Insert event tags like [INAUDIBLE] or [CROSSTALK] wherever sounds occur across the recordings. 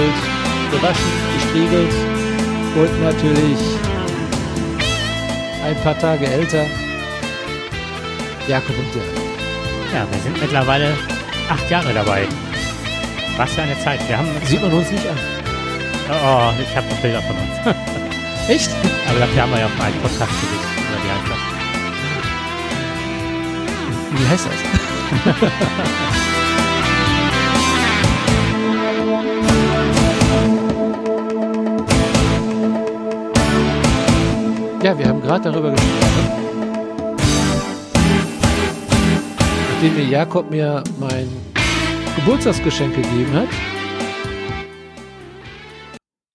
gebügelt, gewaschen, gestriegelt und natürlich ein paar Tage älter. Jakob und Dirk. Ja, wir sind mittlerweile acht Jahre dabei. Was für eine Zeit. Wir haben. Sieht man uns nicht an. Oh, ich habe noch Bilder von uns. [LAUGHS] Echt? Aber dafür haben wir ja auch mal einen Podcast gelegt. Oder wie heißt das? Wie heißt das? [LAUGHS] ja, wir haben gerade darüber gesprochen. Nachdem mir Jakob mir mein Geburtstagsgeschenk gegeben hat.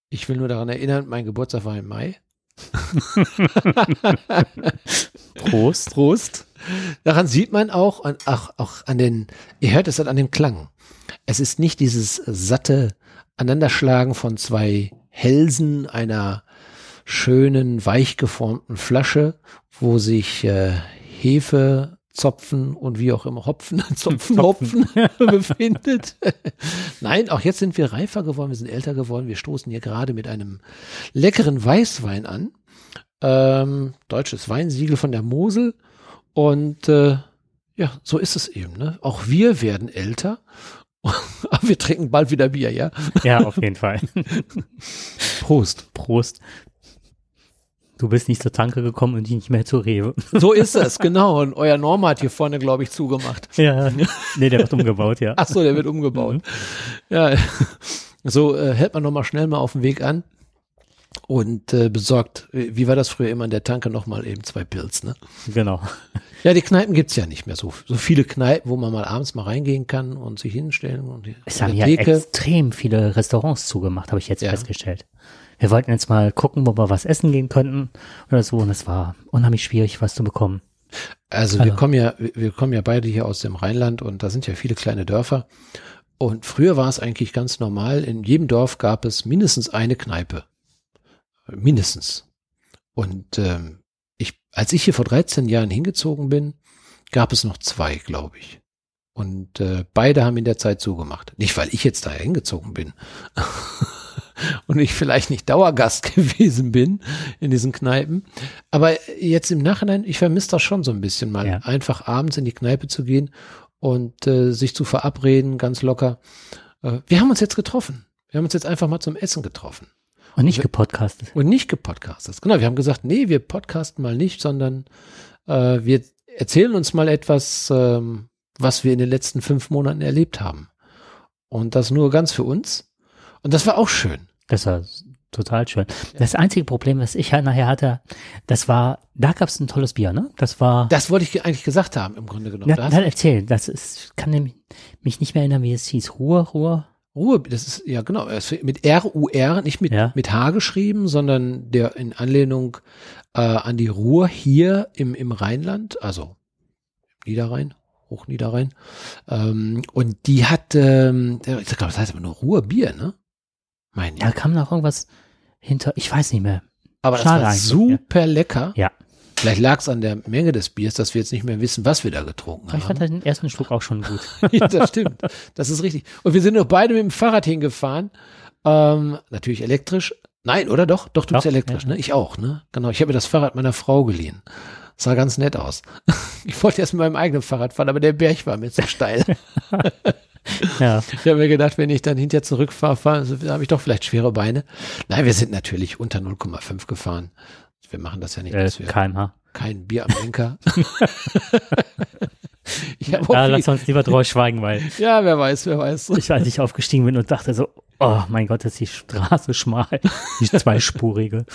Ich will nur daran erinnern, mein Geburtstag war im Mai. [LAUGHS] Prost. Prost. Daran sieht man auch, an, ach, auch an den, ihr hört es halt an dem Klang. Es ist nicht dieses satte Aneinanderschlagen von zwei Hälsen einer schönen, weich geformten Flasche, wo sich äh, Hefe, Zopfen und wie auch immer Hopfen, [LAUGHS] Zopfen, Hopfen [LAUGHS] befindet. Nein, auch jetzt sind wir reifer geworden, wir sind älter geworden. Wir stoßen hier gerade mit einem leckeren Weißwein an. Ähm, deutsches Weinsiegel von der Mosel. Und äh, ja, so ist es eben. Ne? Auch wir werden älter. [LAUGHS] Aber wir trinken bald wieder Bier, ja? Ja, auf jeden Fall. Prost. Prost. Du bist nicht zur Tanke gekommen und nicht mehr zur Rewe. [LAUGHS] So ist es, genau. Und euer Norma hat hier vorne, glaube ich, zugemacht. [LAUGHS] Ja. Nee, der wird umgebaut, ja. [LAUGHS] Ach so, der wird umgebaut. Ja. So äh, hält man nochmal schnell mal auf dem Weg an und äh, besorgt, wie war das früher immer in der Tanke, nochmal eben zwei Pilz, ne? Genau. Ja, die Kneipen gibt's ja nicht mehr so. So viele Kneipen, wo man mal abends mal reingehen kann und sich hinstellen. Und die, Es haben ja Theke. extrem viele Restaurants zugemacht, habe ich jetzt Ja. festgestellt. Wir wollten jetzt mal gucken, wo wir was essen gehen könnten oder so und es war unheimlich schwierig, was zu bekommen. Also wir Also. kommen ja, wir wir kommen ja beide hier aus dem Rheinland und da sind ja viele kleine Dörfer. Und früher war es eigentlich ganz normal. In jedem Dorf gab es mindestens eine Kneipe. Mindestens. Und ähm, ich, als ich hier vor 13 Jahren hingezogen bin, gab es noch zwei, glaube ich. Und äh, beide haben in der Zeit zugemacht. Nicht, weil ich jetzt da hingezogen bin. [LAUGHS] und ich vielleicht nicht Dauergast [LAUGHS] gewesen bin in diesen Kneipen. Aber jetzt im Nachhinein, ich vermisse das schon so ein bisschen mal, Ja. einfach abends in die Kneipe zu gehen und äh, sich zu verabreden, ganz locker. Äh, wir haben uns jetzt getroffen. Wir haben uns jetzt einfach mal zum Essen getroffen. Und nicht gepodcastet. Und nicht gepodcastet. Genau, wir haben gesagt, nee, wir podcasten mal nicht, sondern äh, wir erzählen uns mal etwas, ähm, was wir in den letzten fünf Monaten erlebt haben. Und das nur ganz für uns. Und das war auch schön. Das war total schön. Das einzige Problem, was ich halt nachher hatte, das war, da gab es ein tolles Bier, ne? Das war, Das wollte ich ge- eigentlich gesagt haben, im Grunde genommen. hast- dann erzähl, das ist, kann mich nicht mehr erinnern, wie es hieß. Ruhe, Ruhe. Ruhe, das ist, ja genau, mit R-U-R, nicht mit, Ja. mit H geschrieben, sondern der in Anlehnung äh, an die Ruhr hier im, im Rheinland, also Niederrhein, Hochniederrhein. Ähm, und die hat, ähm, ich glaube, das heißt aber nur Ruhrbier, ne? Mein Da kam noch irgendwas hinter, ich weiß nicht mehr. aber das schade war eigentlich, super lecker. Ja. Vielleicht lag es an der Menge des Biers, dass wir jetzt nicht mehr wissen, was wir da getrunken Aber ich fand haben. den ersten Schluck auch schon gut. [LAUGHS] ja, das stimmt. Das ist richtig. Und wir sind noch beide mit dem Fahrrad hingefahren. Ähm, natürlich elektrisch. Nein, oder doch? Doch, du bist Doch, elektrisch, ja. ne? Ich auch, ne? Genau. Ich habe mir das Fahrrad meiner Frau geliehen. Sah ganz nett aus. [LAUGHS] Ich wollte erst mit meinem eigenen Fahrrad fahren, aber der Berg war mir zu steil. [LAUGHS] [LAUGHS] ja. Ich habe mir gedacht, wenn ich dann hinterher zurückfahre, fahr, habe ich doch vielleicht schwere Beine. Nein, wir sind natürlich unter 0,5 gefahren. Wir machen das ja nicht, Äh, KMH. kein Bier am Lenker. [LAUGHS] ich Ja, auch lass uns lieber drüber schweigen, weil ja, wer weiß, wer weiß. ich, als ich aufgestiegen bin und dachte so, oh mein Gott, ist die Straße schmal. Die [LAUGHS] zweispurige.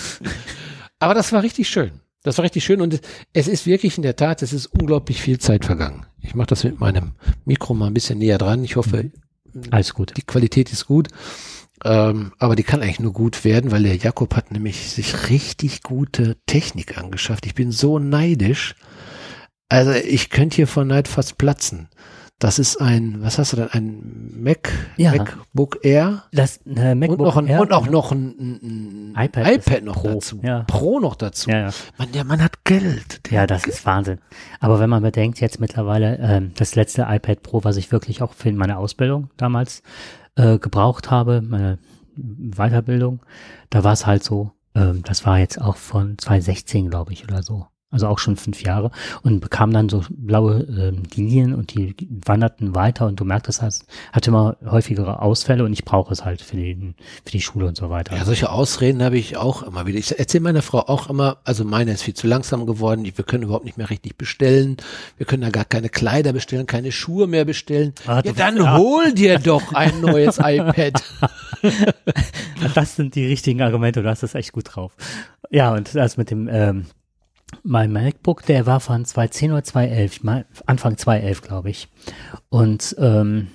Aber das war richtig schön. Das war richtig schön und es- ist wirklich in der Tat, es ist unglaublich viel Zeit vergangen. Ich mache das mit meinem Mikro mal ein bisschen näher dran. Ich hoffe, Alles gut. die Qualität ist gut. Ähm, aber die kann eigentlich nur gut werden, weil der Jakob hat nämlich sich richtig gute Technik angeschafft. Ich bin so neidisch. Also ich könnte hier vor Neid fast platzen. Das ist ein, was hast du denn, ein Mac, Ja. MacBook Air Das äh, MacBook und, noch ein, Air, und auch noch ein, ein, ein iPad iPad, noch Pro, dazu. ja. Pro noch dazu. Ja, ja. Mann, der Mann hat Geld. Ja, das ist Wahnsinn. Aber wenn man bedenkt, jetzt mittlerweile ähm, das letzte iPad Pro, was ich wirklich auch für meine Ausbildung damals äh, gebraucht habe, meine Weiterbildung, da war es halt so, ähm, das war jetzt auch von 2016, glaube ich, oder so. Also auch schon fünf Jahre und bekam dann so blaue ähm, Linien und die wanderten weiter und du merktest, es hatte immer häufigere Ausfälle und ich brauche es halt für, den, für die Schule und so weiter. Ja, solche Ausreden habe ich auch immer wieder. Ich erzähle meiner Frau auch immer, also meine ist viel zu langsam geworden, wir können überhaupt nicht mehr richtig bestellen, wir können da gar keine Kleider bestellen, keine Schuhe mehr bestellen. Ah, ja, dann ja. hol dir doch ein neues [LAUGHS] iPad. Das sind die richtigen Argumente, du hast das echt gut drauf. Ja, und das mit dem, ähm, mein MacBook, der war von 2010 oder 2011, mal- Anfang 2011, glaube ich. Und ähm,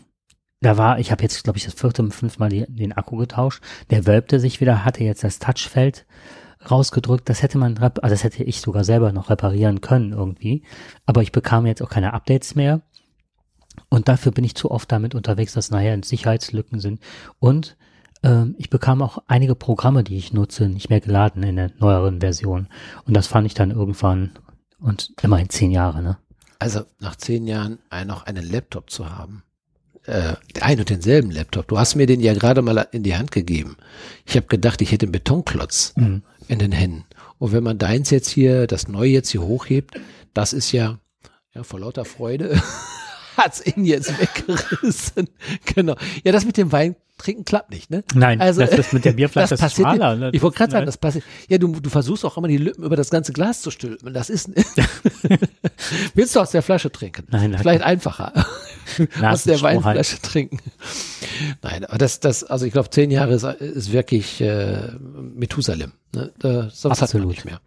da war, ich habe jetzt, glaube ich, das vierte und fünfte Mal den Akku getauscht. Der wölbte sich wieder, hatte jetzt das Touchfeld rausgedrückt. Das hätte man, also das hätte ich sogar selber noch reparieren können irgendwie. Aber ich bekam jetzt auch keine Updates mehr. Und dafür bin ich zu oft damit unterwegs, dass nachher Sicherheitslücken sind. Und ich bekam auch einige Programme, die ich nutze, nicht mehr geladen in der neueren Version. Und das fand ich dann irgendwann, und immerhin zehn Jahre, ne? Also nach zehn Jahren noch einen Laptop zu haben. Äh, ein und denselben Laptop. Du hast mir den ja gerade mal in die Hand gegeben. Ich habe gedacht, ich hätte einen Betonklotz Mhm. in den Händen. Und wenn man deins jetzt hier, das neue jetzt hier hochhebt, das ist ja, ja vor lauter Freude [LAUGHS] hat's ihn jetzt weggerissen. Genau. Ja, das mit dem Wein trinken klappt nicht, ne? Nein, Also, das ist mit der [LAUGHS] Bierflasche das ist passiert schmaler. Ne? Ich wollte gerade sagen, Ne? das passiert. Ja, du, du versuchst auch immer die Lippen über das ganze Glas zu stülpen. Das ist. [LAUGHS] Willst du aus der Flasche trinken? Nein, nein. Vielleicht einfacher. aus der. Weinflasche trinken. Nein, aber das, das, also ich glaube, zehn Jahre ist, ist wirklich äh, Methusalem. Ne? Da, man Absolut. nicht mehr.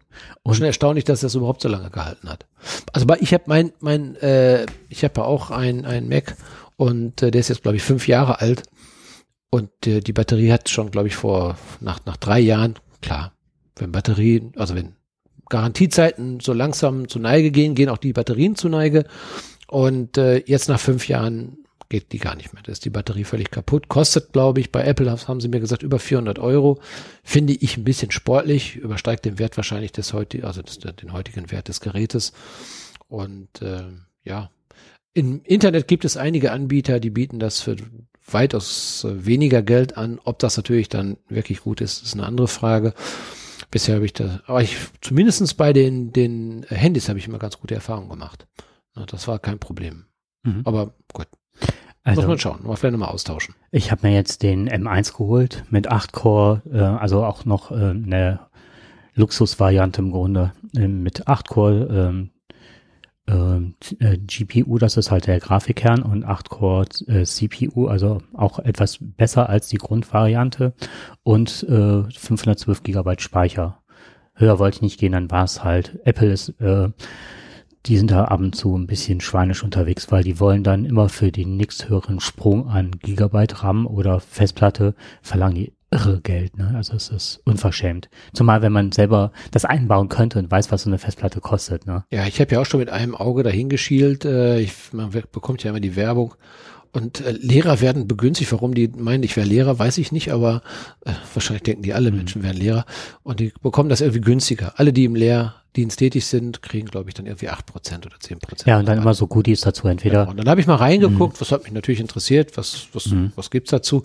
Und- Schon erstaunlich, dass das überhaupt so lange gehalten hat. Also ich habe mein, mein, äh, ich habe ja auch ein, ein Mac und äh, der ist jetzt, glaube ich, fünf Jahre alt. Und äh, die Batterie hat schon, glaube ich, vor nach, nach drei Jahren, klar, wenn Batterien, also wenn Garantiezeiten so langsam zu Neige gehen, gehen auch die Batterien zu Neige. Und äh, jetzt nach fünf Jahren geht die gar nicht mehr. Da ist die Batterie völlig kaputt. Kostet, glaube ich, bei Apple haben sie mir gesagt, über 400 Euro. Finde ich ein bisschen sportlich, übersteigt den Wert wahrscheinlich des heutigen, also des, den heutigen Wert des Gerätes. Und äh, ja, im Internet gibt es einige Anbieter, die bieten das für weitaus äh, weniger Geld an. Ob das natürlich dann wirklich gut ist, ist eine andere Frage. Bisher habe ich da, aber ich zumindestens bei den, den Handys habe ich immer ganz gute Erfahrungen gemacht. Das war kein Problem. Mhm. Aber gut, Also, muss man schauen. Mal vielleicht nochmal austauschen. Ich habe mir jetzt den M1 geholt mit 8 Core, äh, also auch noch äh, eine Luxusvariante im Grunde äh, mit 8 Core ähm, äh, GPU, das ist halt der Grafikkern und 8 Core äh, CPU, also auch etwas besser als die Grundvariante und äh, 512 Gigabyte Speicher. Höher wollte ich nicht gehen, dann war es halt. Apple ist äh, die sind da ab und zu ein bisschen schweinisch unterwegs, weil die wollen dann immer für den nächsthöheren Sprung an Gigabyte RAM oder Festplatte verlangen die irre Geld. Ne? Also es ist unverschämt. Zumal wenn man selber das einbauen könnte und weiß, was so eine Festplatte kostet. Ne? Ja, ich habe ja auch schon mit einem Auge dahin geschielt. Äh, ich, man bekommt ja immer die Werbung. Und äh, Lehrer werden begünstigt. Warum die meinen, ich wäre Lehrer, weiß ich nicht, aber äh, wahrscheinlich denken die alle Menschen wären Lehrer. Und die bekommen das irgendwie günstiger. Alle, die im Lehrdienst tätig sind, kriegen, glaube ich, dann irgendwie acht Prozent oder zehn Prozent. Ja, und dann immer so Goodies dazu. Entweder Genau. Und dann habe ich mal reingeguckt, was hat mich natürlich interessiert, was, was, was gibt's dazu?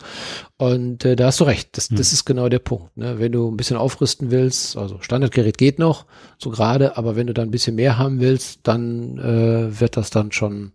Und äh, da hast du recht, das, das ist genau der Punkt. Ne? Wenn du ein bisschen aufrüsten willst, also Standardgerät geht noch, so gerade, aber wenn du dann ein bisschen mehr haben willst, dann äh, wird das dann schon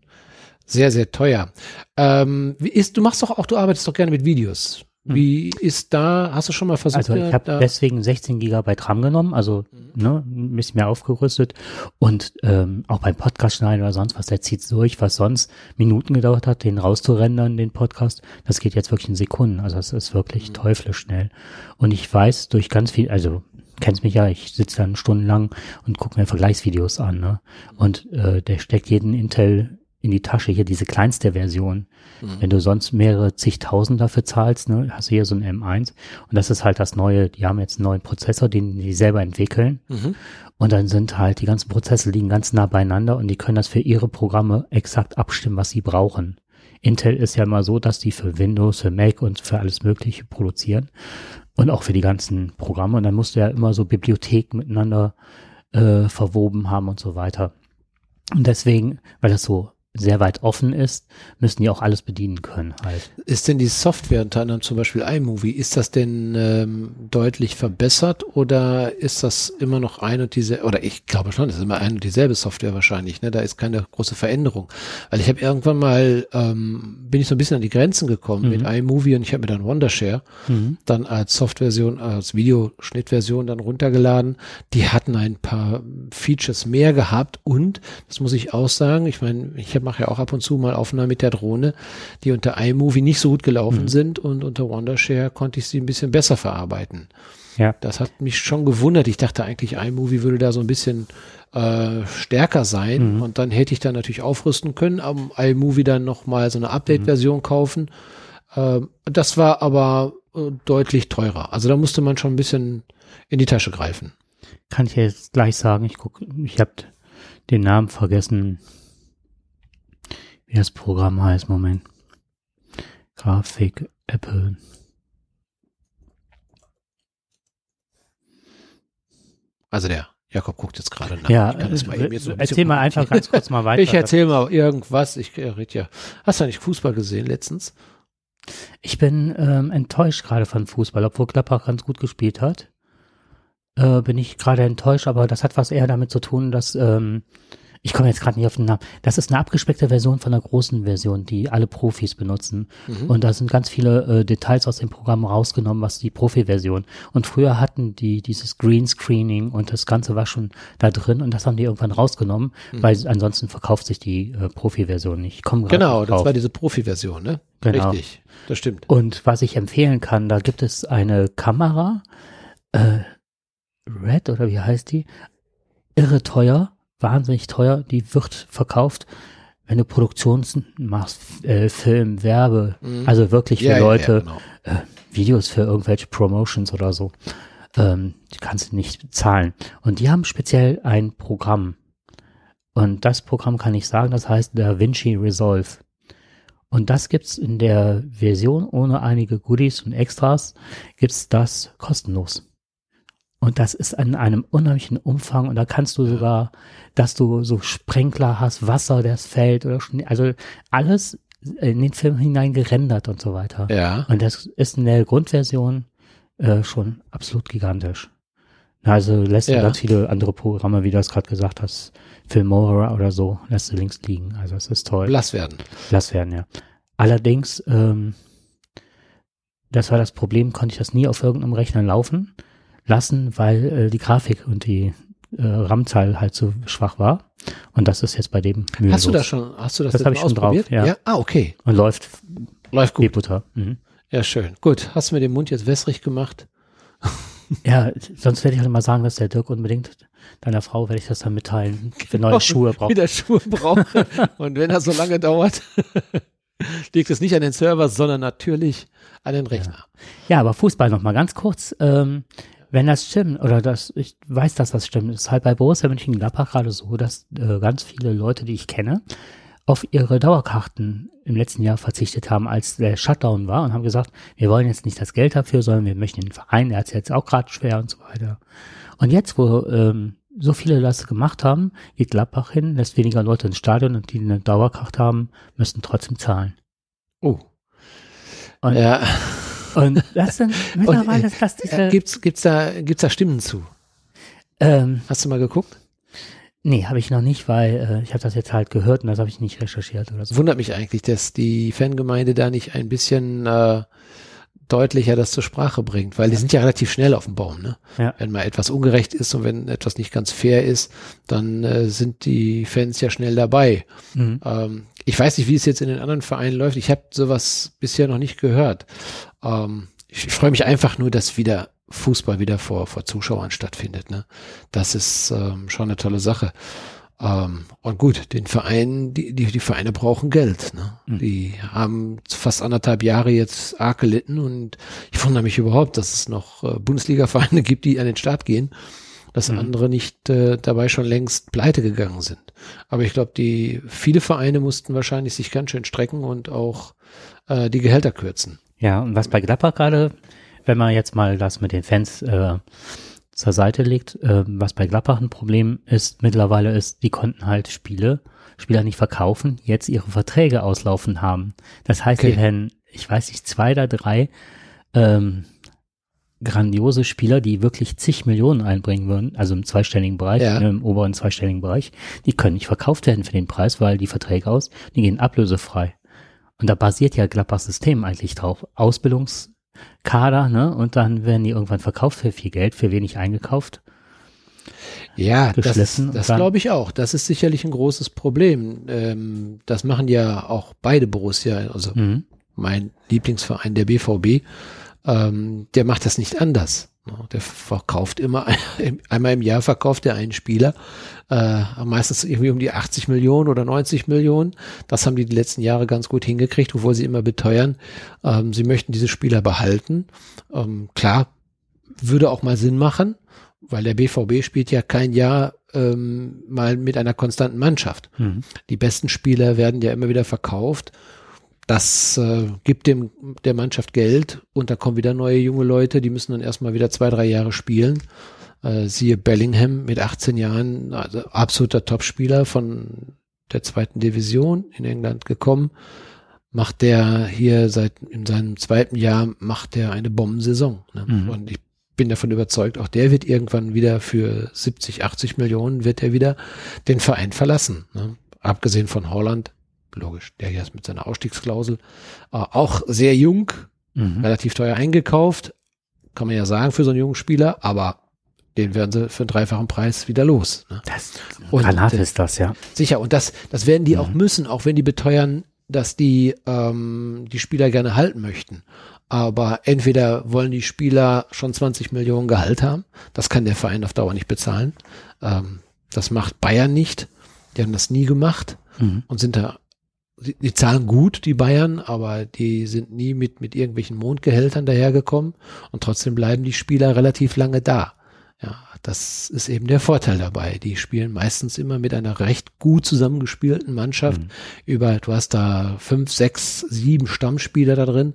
sehr, sehr teuer. Ähm, wie ist, du machst doch auch, du arbeitest doch gerne mit Videos. Wie ist da, hast du schon mal versucht? Also ich habe deswegen 16 Gigabyte RAM genommen, also ne, ein bisschen mehr aufgerüstet und ähm, auch beim Podcast schneiden oder sonst was, der zieht durch, was sonst Minuten gedauert hat, den rauszurendern, den Podcast, das geht jetzt wirklich in Sekunden, also es ist wirklich teuflisch schnell. Und ich weiß durch ganz viel, also kennst mich ja, ich sitze dann stundenlang und gucke mir Vergleichsvideos an ne? und äh, der steckt jeden Intel in die Tasche. Hier diese kleinste Version. Mhm. Wenn du sonst mehrere zigtausend dafür zahlst, ne, hast du hier so ein M1. Und das ist halt das neue, die haben jetzt einen neuen Prozessor, den die selber entwickeln. Mhm. Und dann sind halt die ganzen Prozesse liegen ganz nah beieinander und die können das für ihre Programme exakt abstimmen, was sie brauchen. Intel ist ja immer so, dass die für Windows, für Mac und für alles Mögliche produzieren und auch für die ganzen Programme. Und dann musst du ja immer so Bibliotheken miteinander äh, verwoben haben und so weiter. Und deswegen, weil das so sehr weit offen ist, müssen die auch alles bedienen können halt. Ist denn die Software unter anderem zum Beispiel iMovie, ist das denn ähm, deutlich verbessert oder ist das immer noch ein und diese, oder ich glaube schon, es ist immer ein und dieselbe Software wahrscheinlich, ne? Da ist keine große Veränderung. Weil ich habe irgendwann mal, ähm, bin ich so ein bisschen an die Grenzen gekommen Mhm. mit iMovie und ich habe mir dann Wondershare Mhm. dann als Softversion, als Videoschnittversion dann runtergeladen. Die hatten ein paar Features mehr gehabt und, das muss ich auch sagen, ich meine, ich mache ja auch ab und zu mal Aufnahmen mit der Drohne, die unter iMovie nicht so gut gelaufen Mhm. sind und unter Wondershare konnte ich sie ein bisschen besser verarbeiten. Ja. Das hat mich schon gewundert. Ich dachte eigentlich, iMovie würde da so ein bisschen äh, stärker sein Mhm. und dann hätte ich dann natürlich aufrüsten können, am iMovie dann nochmal so eine Update-Version kaufen. Ähm, das war aber äh, deutlich teurer. Also da musste man schon ein bisschen in die Tasche greifen. Kann ich jetzt gleich sagen, ich gucke, ich habe den Namen vergessen, wie das Programm heißt, Moment. Grafik, Apple. Also der Jakob guckt jetzt gerade nach. Ja, mal äh, so erzähl mal einfach ganz kurz mal [LAUGHS] weiter. Ich erzähle mal irgendwas. Ich äh, red ja. Hast du eigentlich Fußball gesehen letztens? Ich bin ähm, enttäuscht gerade von Fußball, obwohl Gladbach ganz gut gespielt hat. Äh, bin ich gerade enttäuscht, aber das hat was eher damit zu tun, dass ähm, ich komme jetzt gerade nicht auf den Namen. Das ist eine abgespeckte Version von der großen Version, die alle Profis benutzen. Mhm. Und da sind ganz viele äh, Details aus dem Programm rausgenommen, was die Profi-Version. Und früher hatten die dieses Greenscreening und das Ganze war schon da drin und das haben die irgendwann rausgenommen, Mhm. weil ansonsten verkauft sich die äh, Profi-Version nicht. Ich komme Genau, das war diese Profi-Version, ne? Genau. Richtig. Das stimmt. Und was ich empfehlen kann, da gibt es eine Kamera, äh, Red oder wie heißt die? Irre teuer, wahnsinnig teuer, die wird verkauft, wenn du Produktions machst, äh, Film, Werbe, Mhm. also wirklich für Ja, ja, Leute, Ja, genau. äh, Videos für irgendwelche Promotions oder so. Ähm, die kannst du nicht bezahlen. Und die haben speziell ein Programm. Und das Programm kann ich sagen, das heißt DaVinci Resolve. Und das gibt's in der Version ohne einige Goodies und Extras, gibt's das kostenlos. Und das ist in einem unheimlichen Umfang und da kannst du sogar, dass du so Sprenkler hast, Wasser, das fällt oder Schnee, also alles in den Film hinein gerendert und so weiter. Ja. Und das ist in der Grundversion äh, schon absolut gigantisch. Also lässt du Ja. ganz viele andere Programme, wie du es gerade gesagt hast, Filmora oder so, lässt du links liegen. Also es ist toll. Blass werden. Lass werden, ja. Allerdings, ähm, das war das Problem, konnte ich das nie auf irgendeinem Rechner laufen lassen, weil äh, die Grafik und die äh, RAM-Zahl halt so schwach war. Und das ist jetzt bei dem mühelos. Hast du das schon, hast du das, Das jetzt hab ich schon drauf, ausprobiert? ja. Ah, okay. Und läuft Läuft wie gut. Butter. Mhm. Ja, schön. Gut. Hast du mir den Mund jetzt wässrig gemacht? [LAUGHS] Ja, sonst werde ich halt mal sagen, dass der Dirk unbedingt deiner Frau werde ich das dann mitteilen, für neue Schuhe braucht. Wieder Schuhe brauche. [LAUGHS] Und wenn das so lange dauert, [LAUGHS] liegt es nicht an den Server, sondern natürlich an den Rechner. Ja, aber Fußball noch mal ganz kurz. Ähm, wenn das stimmt, oder das, ich weiß, dass das stimmt, ist halt bei Borussia Mönchengladbach gerade so, dass äh, ganz viele Leute, die ich kenne, auf ihre Dauerkarten im letzten Jahr verzichtet haben, als der Shutdown war und haben gesagt, wir wollen jetzt nicht das Geld dafür, sondern wir möchten den Verein, der hat es jetzt auch gerade schwer und so weiter. Und jetzt, wo ähm, so viele das gemacht haben, geht Gladbach hin, lässt weniger Leute ins Stadion und die eine Dauerkarte haben, müssen trotzdem zahlen. Oh. Und, Ja. Und [LAUGHS] das sind [LAUGHS] mittlerweile ist das Ja, diese, gibt's, gibt's da, gibt's da Stimmen zu? ähm, Hast du mal geguckt? Nee, habe ich noch nicht, weil äh, ich habe das jetzt halt gehört und das habe ich nicht recherchiert oder so. Wundert mich eigentlich, dass die Fangemeinde da nicht ein bisschen äh, deutlicher das zur Sprache bringt, weil die sind ja relativ schnell auf dem Baum, ne? Ja. Wenn mal etwas ungerecht ist und wenn etwas nicht ganz fair ist, dann äh, sind die Fans ja schnell dabei. Mhm. Ähm, ich weiß nicht, wie es jetzt in den anderen Vereinen läuft. Ich habe sowas bisher noch nicht gehört. Ähm, ich ich freue mich einfach nur, dass wieder Fußball wieder vor, vor Zuschauern stattfindet. Ne? Das ist ähm, schon eine tolle Sache. Ähm, und gut, den Vereinen, die, die, die Vereine brauchen Geld. Ne? Mhm. Die haben fast anderthalb Jahre jetzt arg gelitten und ich wundere mich überhaupt, dass es noch äh, Bundesliga-Vereine gibt, die an den Start gehen, dass mhm. andere nicht äh, dabei schon längst pleite gegangen sind. Aber ich glaube, die viele Vereine mussten wahrscheinlich sich ganz schön strecken und auch äh, die Gehälter kürzen. Ja, und was bei Gladbach gerade, wenn man jetzt mal das mit den Fans äh, zur Seite legt. Äh, was bei Gladbach ein Problem ist mittlerweile ist, die konnten halt Spiele, Spieler nicht verkaufen, jetzt ihre Verträge auslaufen haben. Das heißt, okay. die werden, ich weiß nicht, zwei oder drei ähm, grandiose Spieler, die wirklich zig Millionen einbringen würden, also im zweistelligen Bereich, ja. im oberen zweistelligen Bereich, die können nicht verkauft werden für den Preis, weil die Verträge aus, die gehen ablösefrei. Und da basiert ja Gladbachs System eigentlich drauf. Ausbildungs Kader, ne? Und dann werden die irgendwann verkauft für viel Geld, für wenig eingekauft. Ja, das, das glaube ich auch. Das ist sicherlich ein großes Problem. Ähm, das machen ja auch beide Borussia, also mhm. mein Lieblingsverein, der BVB, ähm, der macht das nicht anders. Der verkauft immer, [LAUGHS] einmal im Jahr verkauft er einen Spieler, äh, meistens irgendwie um die 80 Millionen oder 90 Millionen. Das haben die die letzten Jahre ganz gut hingekriegt, obwohl sie immer beteuern, ähm, sie möchten diese Spieler behalten. Ähm, klar, würde auch mal Sinn machen, weil der BVB spielt ja kein Jahr ähm, mal mit einer konstanten Mannschaft. Mhm. Die besten Spieler werden ja immer wieder verkauft das äh, gibt dem der Mannschaft Geld und da kommen wieder neue junge Leute, die müssen dann erstmal wieder zwei, drei Jahre spielen. Äh, siehe Bellingham mit 18 Jahren, also absoluter Topspieler von der zweiten Division in England gekommen. Macht der hier seit in seinem zweiten Jahr macht der eine Bombensaison. Ne? Mhm. Und ich bin davon überzeugt, auch der wird irgendwann wieder für 70, 80 Millionen wird er wieder den Verein verlassen. Ne? Abgesehen von Holland logisch, der hier ist mit seiner Ausstiegsklausel, äh, auch sehr jung, mhm. relativ teuer eingekauft, kann man ja sagen für so einen jungen Spieler, aber den werden sie für einen dreifachen Preis wieder los. Ne? Das, und, Granate äh, ist das, ja. Sicher, und das, das werden die mhm. auch müssen, auch wenn die beteuern, dass die ähm, die Spieler gerne halten möchten. Aber entweder wollen die Spieler schon 20 Millionen Gehalt haben, das kann der Verein auf Dauer nicht bezahlen. Ähm, das macht Bayern nicht. Die haben das nie gemacht mhm. und sind da die zahlen gut, die Bayern, aber die sind nie mit, mit irgendwelchen Mondgehältern dahergekommen und trotzdem bleiben die Spieler relativ lange da. Ja, das ist eben der Vorteil dabei. Die spielen meistens immer mit einer recht gut zusammengespielten Mannschaft. Mhm. Über, du hast da fünf, sechs, sieben Stammspieler da drin,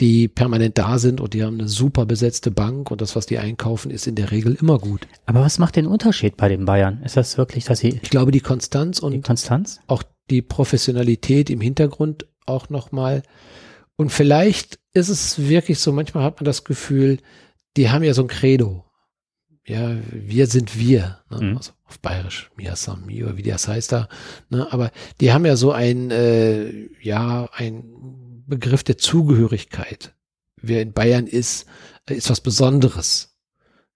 die permanent da sind und die haben eine super besetzte Bank und das, was die einkaufen, ist in der Regel immer gut. Aber was macht den Unterschied bei den Bayern? Ist das wirklich, dass sie. Ich glaube, die Konstanz und die Konstanz? auch die Professionalität im Hintergrund auch nochmal. Und vielleicht ist es wirklich so, manchmal hat man das Gefühl, die haben ja so ein Credo. Ja, wir sind wir, ne? mhm. also auf Bayerisch, Mia Sami oder wie das heißt da. Ne? Aber die haben ja so ein, äh, ja, ein Begriff der Zugehörigkeit. Wer in Bayern ist, ist was Besonderes.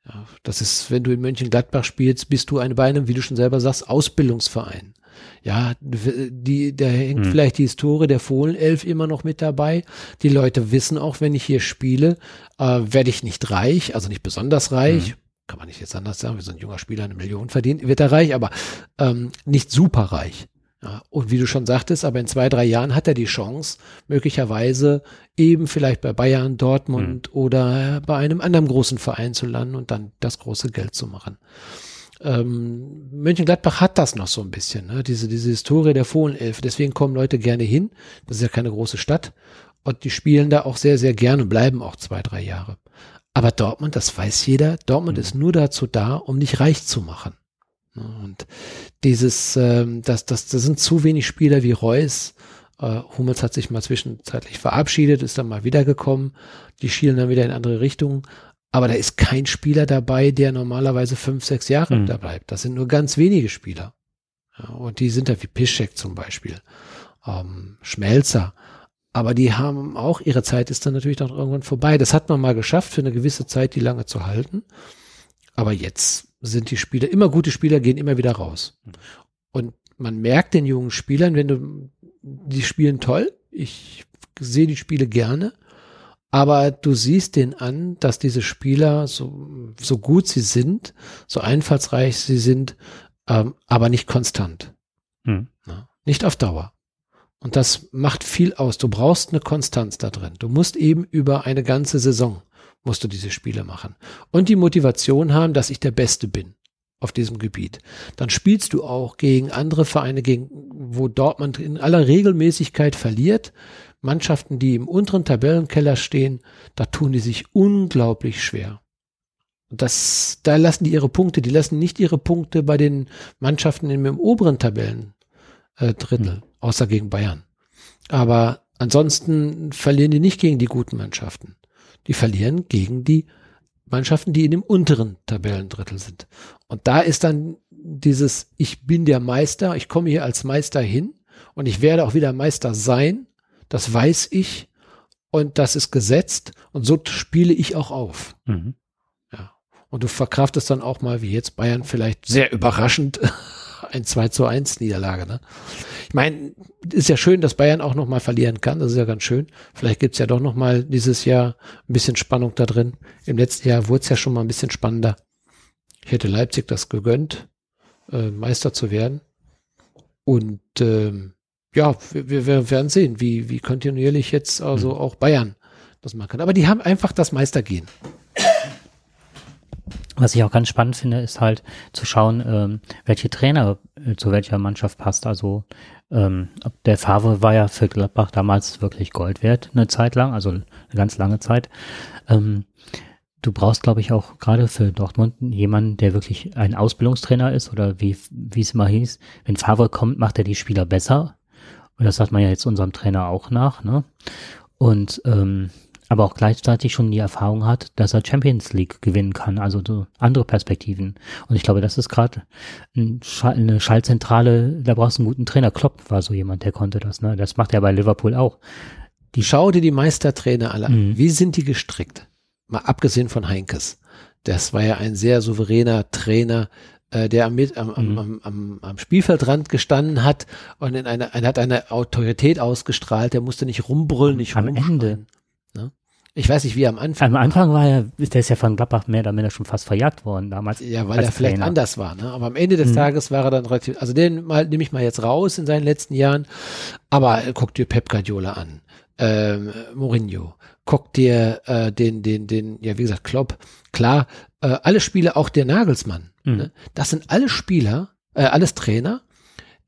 Ja, das ist, wenn du in Mönchengladbach spielst, bist du ein bei einem, wie du schon selber sagst, Ausbildungsverein ja, die, da hängt hm. vielleicht die Historie der Fohlenelf immer noch mit dabei. Die Leute wissen auch, wenn ich hier spiele, äh, werde ich nicht reich, also nicht besonders reich. Hm. Kann man nicht jetzt anders sagen, wie so ein junger Spieler eine Million verdient, wird er reich, aber ähm, nicht super reich. Ja, und wie du schon sagtest, aber in zwei, drei Jahren hat er die Chance, möglicherweise eben vielleicht bei Bayern, Dortmund mhm. oder bei einem anderen großen Verein zu landen und dann das große Geld zu machen ähm, Mönchengladbach hat das noch so ein bisschen, ne? diese, diese Historie der Fohlenelfe. Deswegen kommen Leute gerne hin. Das ist ja keine große Stadt. Und die spielen da auch sehr, sehr gerne und bleiben auch zwei, drei Jahre. Aber Dortmund, das weiß jeder, Dortmund mhm. ist nur dazu da, um nicht reich zu machen. Ne? Und dieses, ähm, das, das, das sind zu wenig Spieler wie Reus. Äh, Hummels hat sich mal zwischenzeitlich verabschiedet, ist dann mal wiedergekommen. Die schielen dann wieder in andere Richtungen. Aber da ist kein Spieler dabei, der normalerweise fünf, sechs Jahre mhm. da bleibt. Das sind nur ganz wenige Spieler. Ja, und die sind da wie Piszczek zum Beispiel, ähm, Schmelzer. Aber die haben auch, ihre Zeit ist dann natürlich dann irgendwann vorbei. Das hat man mal geschafft, für eine gewisse Zeit die lange zu halten. Aber jetzt sind die Spieler, immer gute Spieler gehen immer wieder raus. Und man merkt den jungen Spielern, wenn du, die spielen toll. Ich sehe die Spiele gerne. Aber du siehst den an, dass diese Spieler, so, so gut sie sind, so einfallsreich sie sind, ähm, aber nicht konstant. Hm. Ne? Nicht auf Dauer. Und das macht viel aus. Du brauchst eine Konstanz da drin. Du musst eben über eine ganze Saison musst du diese Spiele machen. Und die Motivation haben, dass ich der Beste bin auf diesem Gebiet. Dann spielst du auch gegen andere Vereine, gegen, wo Dortmund in aller Regelmäßigkeit verliert. Mannschaften, die im unteren Tabellenkeller stehen, da tun die sich unglaublich schwer. Das, da lassen die ihre Punkte, die lassen nicht ihre Punkte bei den Mannschaften im, im oberen Tabellen äh, Drittel, mhm. außer gegen Bayern. Aber ansonsten verlieren die nicht gegen die guten Mannschaften. Die verlieren gegen die Mannschaften, die in dem unteren Tabellendrittel sind. Und da ist dann dieses, ich bin der Meister, ich komme hier als Meister hin und ich werde auch wieder Meister sein, das weiß ich und das ist gesetzt und so spiele ich auch auf. Mhm. Ja. Und du verkraftest dann auch mal, wie jetzt Bayern vielleicht sehr überraschend, [LAUGHS] ein 2 zu 1 Niederlage. Ne? Ich meine, ist ja schön, dass Bayern auch noch mal verlieren kann. Das ist ja ganz schön. Vielleicht gibt's ja doch noch mal dieses Jahr ein bisschen Spannung da drin. Im letzten Jahr wurde es ja schon mal ein bisschen spannender. Ich hätte Leipzig das gegönnt, äh, Meister zu werden. Und ähm, ja, wir, wir werden sehen, wie, wie kontinuierlich jetzt also auch Bayern das machen kann. Aber die haben einfach das Meistergehen. Was ich auch ganz spannend finde, ist halt zu schauen, ähm, welche Trainer äh, zu welcher Mannschaft passt. Also ähm, der Favre war ja für Gladbach damals wirklich Gold wert, eine Zeit lang, also eine ganz lange Zeit. Ähm, du brauchst, glaube ich, auch gerade für Dortmund jemanden, der wirklich ein Ausbildungstrainer ist oder wie, wie es immer hieß. Wenn Favre kommt, macht er die Spieler besser. Und das sagt man ja jetzt unserem Trainer auch nach. Ne? Und ähm, aber auch gleichzeitig schon die Erfahrung hat, dass er Champions League gewinnen kann, also so andere Perspektiven. Und ich glaube, das ist gerade ein eine Schallzentrale, da brauchst du einen guten Trainer. Klopp war so jemand, der konnte das, ne? Das macht er bei Liverpool auch. Die Schau dir die Meistertrainer alle an. Mhm. Wie sind die gestrickt? Mal abgesehen von Heinkes. Das war ja ein sehr souveräner Trainer, äh, der am, am, mhm. am, am, am Spielfeldrand gestanden hat und in eine, eine, hat eine Autorität ausgestrahlt. Der musste nicht rumbrüllen, nicht Am Ende. Ne? Ich weiß nicht, wie am Anfang. Am Anfang war er, der ist ja von Gladbach mehr oder minder schon fast verjagt worden damals. Ja, weil er vielleicht Trainer. anders war. Ne? Aber am Ende des mhm. Tages war er dann relativ, also den mal, nehme ich mal jetzt raus in seinen letzten Jahren. Aber äh, guck dir Pep Guardiola an, ähm, Mourinho, guck dir äh, den, den, den, ja wie gesagt, Klopp. Klar, äh, alle Spiele, auch der Nagelsmann. Mhm. Ne? Das sind alle Spieler, äh, alles Trainer,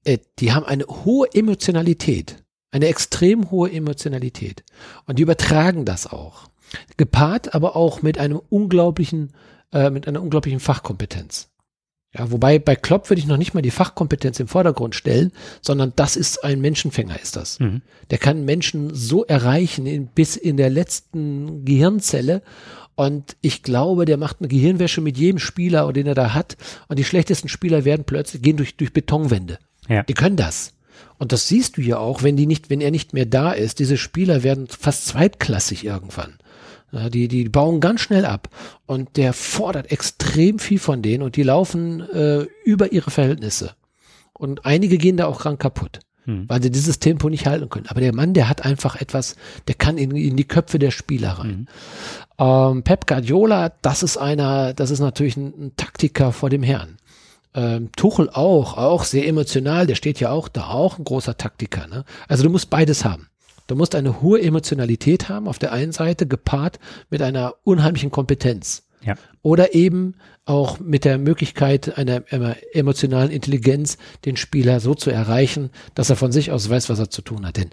äh, die haben eine hohe Emotionalität. Eine extrem hohe Emotionalität. Und die übertragen das auch. Gepaart aber auch mit einem unglaublichen, äh, mit einer unglaublichen Fachkompetenz. Ja, wobei bei Klopp würde ich noch nicht mal die Fachkompetenz im Vordergrund stellen, sondern das ist ein Menschenfänger, ist das. Mhm. Der kann Menschen so erreichen in, bis in der letzten Gehirnzelle. Und ich glaube, der macht eine Gehirnwäsche mit jedem Spieler, den er da hat. Und die schlechtesten Spieler werden plötzlich gehen durch, durch Betonwände. Ja. Die können das. Und das siehst du ja auch, wenn die nicht, wenn er nicht mehr da ist. Diese Spieler werden fast zweitklassig irgendwann. Ja, die, die bauen ganz schnell ab. Und der fordert extrem viel von denen und die laufen äh, über ihre Verhältnisse. Und einige gehen da auch krank kaputt, hm. weil sie dieses Tempo nicht halten können. Aber der Mann, der hat einfach etwas, der kann in, in die Köpfe der Spieler rein. Hm. Ähm, Pep Guardiola, das ist einer, das ist natürlich ein, ein Taktiker vor dem Herrn. Ähm, Tuchel auch, auch sehr emotional, der steht ja auch da, auch ein großer Taktiker. Ne? Also du musst beides haben. Du musst eine hohe Emotionalität haben, auf der einen Seite gepaart mit einer unheimlichen Kompetenz. Ja. Oder eben auch mit der Möglichkeit einer, emotionalen Intelligenz, den Spieler so zu erreichen, dass er von sich aus weiß, was er zu tun hat. Denn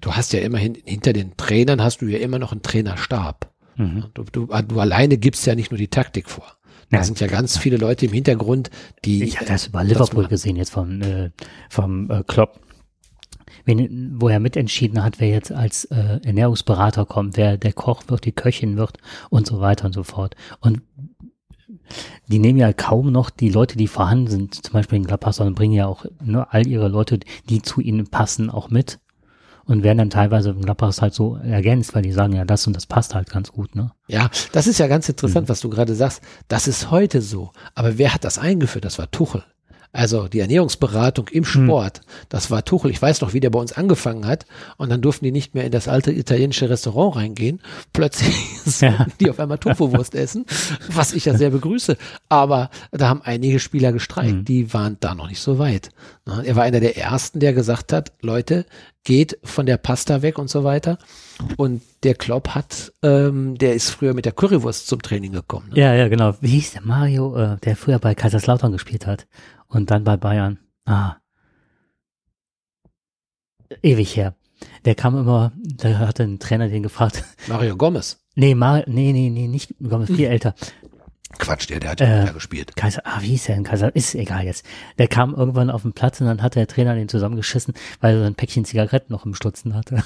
du hast ja immerhin hinter den Trainern hast du ja immer noch einen Trainerstab. Mhm. Du, du, du alleine gibst ja nicht nur die Taktik vor. Da ja, sind ja ganz viele Leute im Hintergrund, die. Ich hatte das über Liverpool gesehen, jetzt vom, äh, vom äh, Klopp. Wenn, wo er mitentschieden hat, wer jetzt als äh, Ernährungsberater kommt, wer der Koch wird, die Köchin wird und so weiter und so fort. Und die nehmen ja kaum noch die Leute, die vorhanden sind, zum Beispiel in Gladbach, sondern bringen ja auch nur all ihre Leute, die zu ihnen passen, auch mit und werden dann teilweise im Gladbach halt so ergänzt, weil die sagen, ja, das und das passt halt ganz gut, ne? Ja, das ist ja ganz interessant, mhm. was du gerade sagst. Das ist heute so. Aber wer hat das eingeführt? Das war Tuchel. Also die Ernährungsberatung im Sport, das war Tuchel. Ich weiß noch, wie der bei uns angefangen hat. Und dann durften die nicht mehr in das alte italienische Restaurant reingehen. Plötzlich [LAUGHS] sollten die auf einmal Tofu-Wurst essen, was ich ja sehr begrüße. Aber da haben einige Spieler gestreikt, Mhm. die waren da noch nicht so weit. Na, Er war einer der ersten, der gesagt hat, Leute, geht von der Pasta weg und so weiter. Und der Klopp hat, ähm, der ist früher mit der Currywurst zum Training gekommen. Ne? Ja, ja, genau. Wie hieß der Mario, äh, der früher bei Kaiserslautern gespielt hat und dann bei Bayern? Ah. Ewig her. Der kam immer, da hatte ein Trainer den gefragt. Mario Gomez. Nee, Mar nee, nee, nee, nicht, komm, viel älter. Quatsch, der, der hat Äh, ja da gespielt. Kaiser, ah, wie hieß der denn? Kaiser, ist egal jetzt. Der kam irgendwann auf den Platz und dann hat der Trainer den zusammengeschissen, weil er so ein Päckchen Zigaretten noch im Stutzen hatte.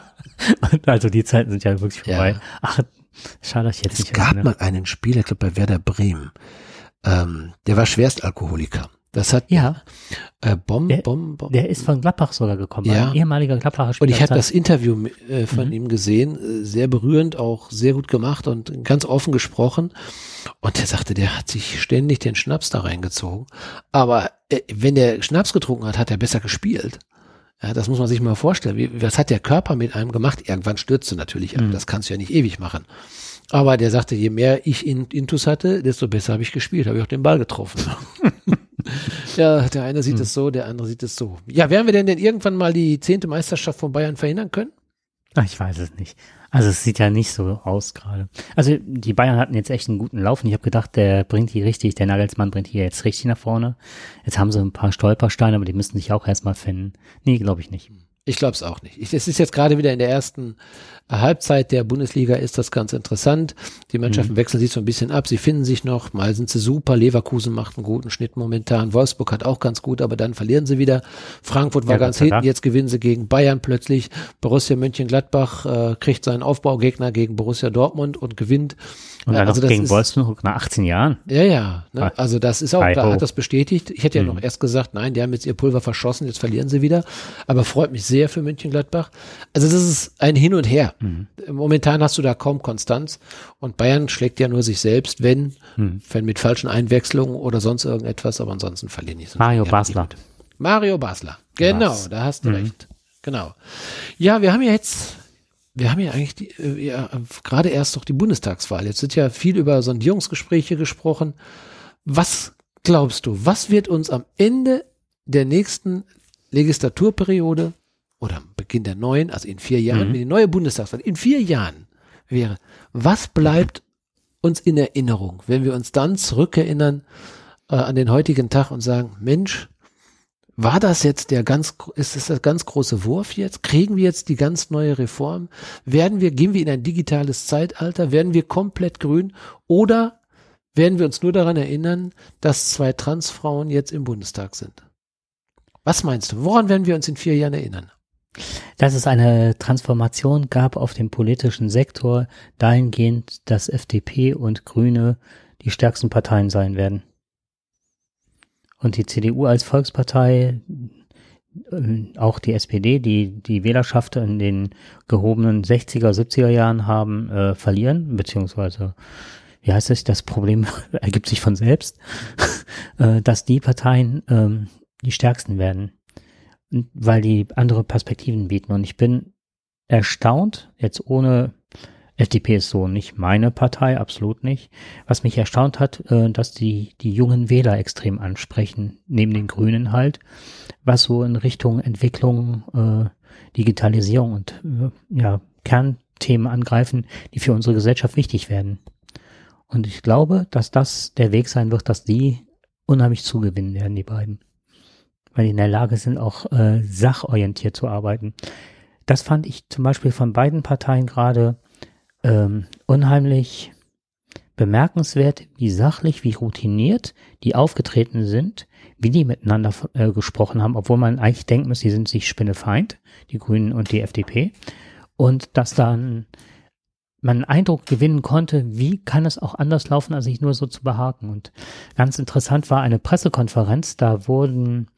[LAUGHS] also die Zeiten sind ja wirklich Ja. vorbei. Ach, schade, dass ich jetzt Es nicht gab erinnere. mal einen Spieler, ich glaube bei Werder Bremen, ähm, der war Schwerstalkoholiker. Das hat Ja, äh, Bom, Der- Bom, Bom. der ist von Gladbach sogar gekommen. Ja. Ein ehemaliger Gladbacher Spieler. Und ich habe das Interview äh, von Mhm. ihm gesehen, äh, sehr berührend, auch sehr gut gemacht und ganz offen gesprochen. Und er sagte, der hat sich ständig den Schnaps da reingezogen. Aber äh, wenn der Schnaps getrunken hat, hat er besser gespielt. Ja, das muss man sich mal vorstellen. Wie, was hat der Körper mit einem gemacht? Irgendwann stürzt du natürlich ab. Mhm. Das kannst du ja nicht ewig machen. Aber der sagte, je mehr ich in, Intus hatte, desto besser habe ich gespielt, habe ich auch den Ball getroffen. [LAUGHS] ja, der eine sieht Hm. es so, der andere sieht es so. Ja, werden wir denn denn irgendwann mal die zehnte Meisterschaft von Bayern verhindern können? Ach, ich weiß es nicht. Also es sieht ja nicht so aus gerade. Also die Bayern hatten jetzt echt einen guten Lauf und ich habe gedacht, der bringt die richtig, der Nagelsmann bringt die jetzt richtig nach vorne. Jetzt haben sie ein paar Stolpersteine, aber die müssen sich auch erstmal finden. Nee, glaube ich nicht. Ich glaube es auch nicht. Ich, es ist jetzt gerade wieder in der ersten Halbzeit der Bundesliga ist das ganz interessant. Die Mannschaften wechseln sich so ein bisschen ab. Sie finden sich noch. Mal sind sie super. Leverkusen macht einen guten Schnitt momentan. Wolfsburg hat auch ganz gut, aber dann verlieren sie wieder. Frankfurt war Ja, ganz hinten. Jetzt gewinnen sie gegen Bayern plötzlich. Borussia Mönchengladbach äh, kriegt seinen Aufbaugegner gegen Borussia Dortmund und gewinnt. Und Äh, dann also noch das gegen ist- Wolfsburg nach 18 Jahren. ja, ja. Ne? Also das ist auch, da hat das bestätigt. Ich hätte ja Mhm. noch erst gesagt, nein, die haben jetzt ihr Pulver verschossen, jetzt verlieren sie wieder. Aber freut mich sehr für Mönchengladbach. Also das ist ein Hin und Her. Mhm. Momentan hast du da kaum Konstanz und Bayern schlägt ja nur sich selbst, wenn, Mhm. wenn mit falschen Einwechslungen oder sonst irgendetwas, aber ansonsten verlieren die. Mario Basler. Mario Basler. Genau, Was? da hast du Mhm. recht. Genau. Ja, wir haben ja jetzt, wir haben ja eigentlich die, äh, ja, gerade erst doch die Bundestagswahl. Jetzt sind ja viel über Sondierungsgespräche gesprochen. Was glaubst du, was wird uns am Ende der nächsten Legislaturperiode oder am Beginn der neuen, also in vier Jahren, Mhm. wenn die neue Bundestagswahl in vier Jahren wäre, was bleibt uns in Erinnerung, wenn wir uns dann zurückerinnern äh, an den heutigen Tag und sagen, Mensch, war das jetzt der ganz, ist das der ganz große Wurf jetzt? Kriegen wir jetzt die ganz neue Reform? Werden wir, gehen wir in ein digitales Zeitalter? Werden wir komplett grün? Oder werden wir uns nur daran erinnern, dass zwei Transfrauen jetzt im Bundestag sind? Was meinst du? Woran werden wir uns in vier Jahren erinnern? Dass es eine Transformation gab auf dem politischen Sektor, dahingehend, dass FDP und Grüne die stärksten Parteien sein werden. Und die CDU als Volkspartei, äh, auch die SPD, die die Wählerschaft in den gehobenen 60er, 70er Jahren haben, äh, verlieren, beziehungsweise, wie heißt es, das Problem [LAUGHS] ergibt sich von selbst, [LAUGHS] äh, dass die Parteien ähm, die stärksten werden weil die andere Perspektiven bieten. Und ich bin erstaunt, jetzt ohne FDP ist so nicht meine Partei, absolut nicht. Was mich erstaunt hat, äh, dass die, die jungen Wähler extrem ansprechen, neben den Grünen halt, was so in Richtung Entwicklung, äh, Digitalisierung und äh, ja, Kernthemen angreifen, die für unsere Gesellschaft wichtig werden. Und ich glaube, dass das der Weg sein wird, dass die unheimlich zugewinnen werden, die beiden weil die in der Lage sind, auch äh, sachorientiert zu arbeiten. Das fand ich zum Beispiel von beiden Parteien gerade ähm, unheimlich bemerkenswert, wie sachlich, wie routiniert die aufgetreten sind, wie die miteinander äh, gesprochen haben, obwohl man eigentlich denken muss, sie sind sich spinnefeind, die Grünen und die FDP. Und dass dann man einen Eindruck gewinnen konnte, wie kann es auch anders laufen, als sich nur so zu behaken. Und ganz interessant war eine Pressekonferenz, da wurden